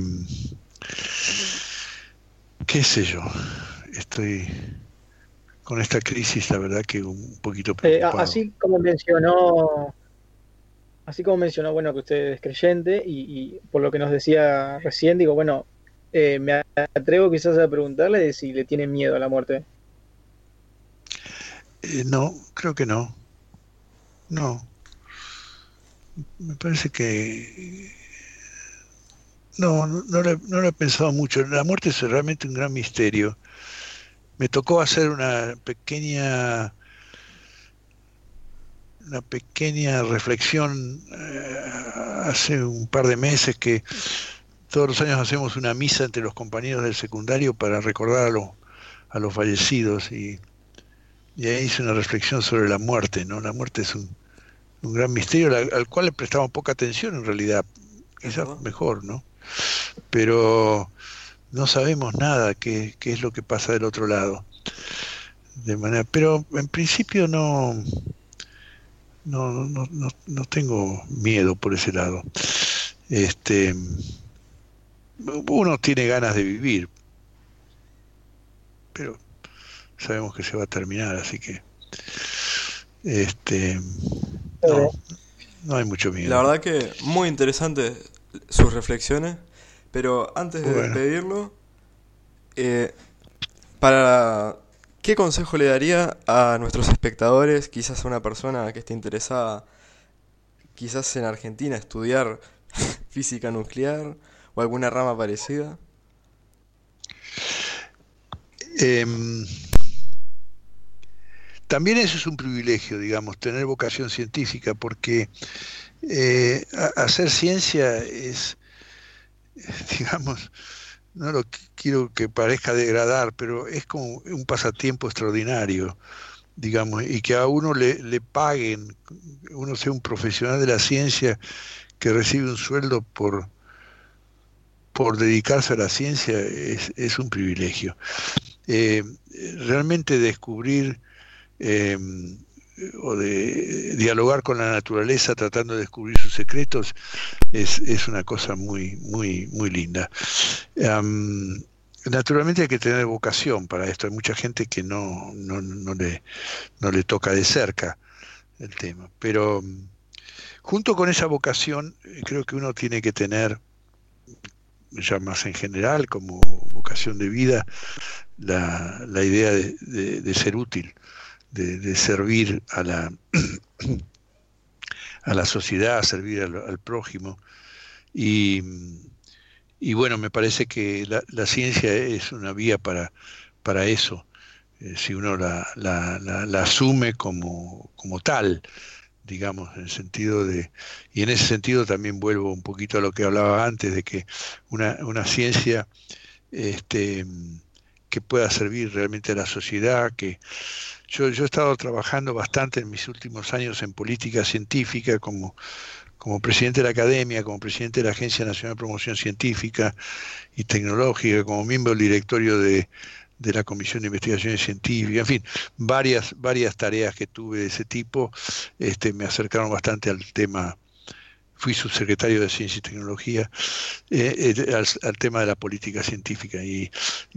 qué sé yo estoy con esta crisis, la verdad que un poquito eh, así como mencionó, así como mencionó, bueno, que usted es creyente y, por lo que nos decía recién, digo, bueno, eh, me atrevo quizás a preguntarle si le tiene miedo a la muerte. Eh, no, creo que no. No. Me parece que... No, no, no, lo, he pensado mucho. La muerte es realmente un gran misterio. Me tocó hacer una pequeña una pequeña reflexión eh, hace un par de meses que todos los años hacemos una misa entre los compañeros del secundario para recordar a, los, a los fallecidos y, y, ahí hice una reflexión sobre la muerte, ¿no? La muerte es un, un gran misterio al, cual le prestamos poca atención en realidad, quizás mejor, ¿no? Pero no sabemos nada qué, qué es lo que pasa del otro lado. De manera, pero en principio no, no, no, no, no tengo miedo por ese lado. Este, uno tiene ganas de vivir, pero sabemos que se va a terminar, así que este no, hay mucho miedo. La verdad que muy interesante sus reflexiones, pero antes de despedirlo, eh, para ¿qué consejo le daría a nuestros espectadores, quizás a una persona que esté interesada, quizás en Argentina, estudiar [laughs] física nuclear o alguna rama parecida? Em, también eso es un privilegio, digamos, tener vocación científica, porque eh, hacer ciencia es, [laughs] digamos, no lo quiero que parezca degradar, pero es como un pasatiempo extraordinario, digamos, y que a uno le, le paguen, uno sea un profesional de la ciencia que recibe un sueldo por, por dedicarse a la ciencia es, es un privilegio. Eh, realmente descubrir eh, o de dialogar con la naturaleza tratando de descubrir sus secretos es, es una cosa muy, muy, muy linda. naturalmente hay que tener vocación para esto. Hay mucha gente que no, no, no, le, no le toca de cerca el tema. Pero junto con esa vocación, eh, creo que uno tiene que tener ya más en general, como vocación de vida, la, la idea de, ser útil, de, servir a la, [clears throat] a la sociedad, servir al, prójimo. Y, y, bueno, me parece que la, la, ciencia es una vía para, para eso, eh, si uno la, la, asume como, como tal digamos, en el sentido de, y en ese sentido también vuelvo un poquito a lo que hablaba antes, de que una, una ciencia este, que pueda servir realmente a la sociedad, que yo, he estado trabajando bastante en mis últimos años en política científica como, como presidente de la academia, como presidente de la Agencia Nacional de Promoción Científica y Tecnológica, como miembro del directorio de, de la Comisión de Investigaciones Científicas, en fin, varias, varias tareas que tuve de ese tipo este, me acercaron bastante al tema. Fui subsecretario de Ciencia y Tecnología eh, eh, al, tema de la política científica y,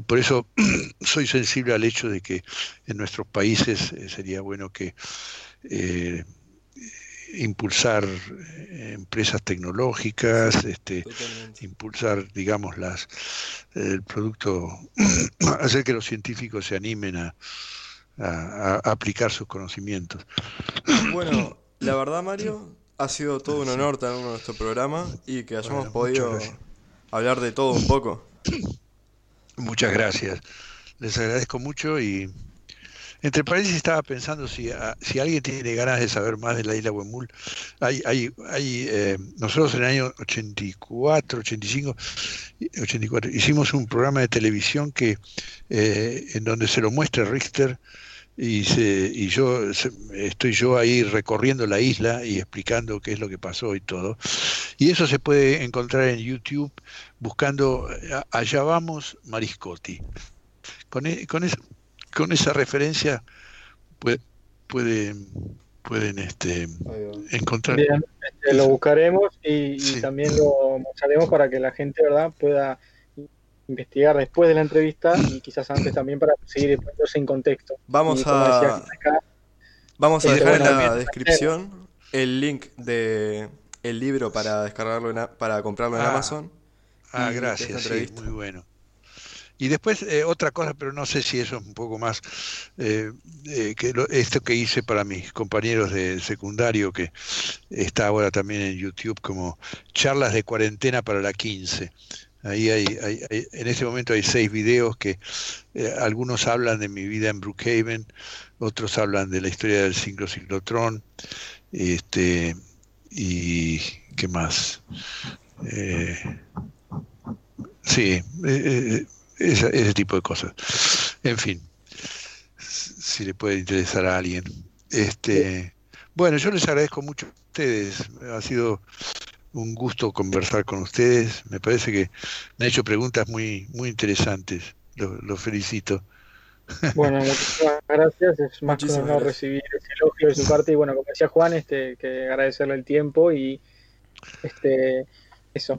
por eso [clears throat] soy sensible al hecho de que en nuestros países eh, sería bueno que impulsar empresas tecnológicas, este, impulsar, digamos, las el producto, [clears throat] hacer que los científicos se animen a, aplicar sus conocimientos. Bueno, la verdad, Mario, ha sido todo un honor tener nuestro programa y que hayamos podido hablar de todo un poco. Muchas gracias. Les agradezco mucho y entre paréntesis estaba pensando si, ah, si alguien tiene ganas de saber más de la isla Huemul. Hay, hay, hay, eh, nosotros en el año 84, 85, 84 hicimos un programa de televisión que eh, en donde se lo muestra Richter y, se, y yo estoy yo ahí recorriendo la isla y explicando qué es lo que pasó y todo. Y eso se puede encontrar en YouTube buscando Allá vamos Mariscotti. Con, e, con eso con esa referencia puede, pueden este, encontrar. Este, lo buscaremos y, también lo mostraremos para que la gente verdad pueda investigar después de la entrevista y quizás antes también para seguir poniéndose en contexto. Vamos a, vamos a dejar en la descripción el link de el libro para descargarlo para comprarlo en ah. Amazon. Ah, gracias, muy bueno. Y después eh, otra cosa, pero no sé si eso es un poco más eh, eh, que esto que hice para mis compañeros de secundario, que está ahora también en YouTube como charlas de cuarentena para la 15. Ahí hay, en este momento hay seis videos que algunos hablan de mi vida en Brookhaven, otros hablan de la historia del ciclo ciclotrón, este, y qué más. sí, ese, tipo de cosas. En fin, si le puede interesar a alguien. Este, bueno, yo les agradezco mucho a ustedes. Ha sido un gusto conversar con ustedes. Me parece que me han hecho preguntas muy, muy interesantes. Los felicito. Bueno, [laughs] muchas gracias. Es más que no recibir ese elogio de su parte. Y bueno, como decía Juan, este, que agradecerle el tiempo y este eso.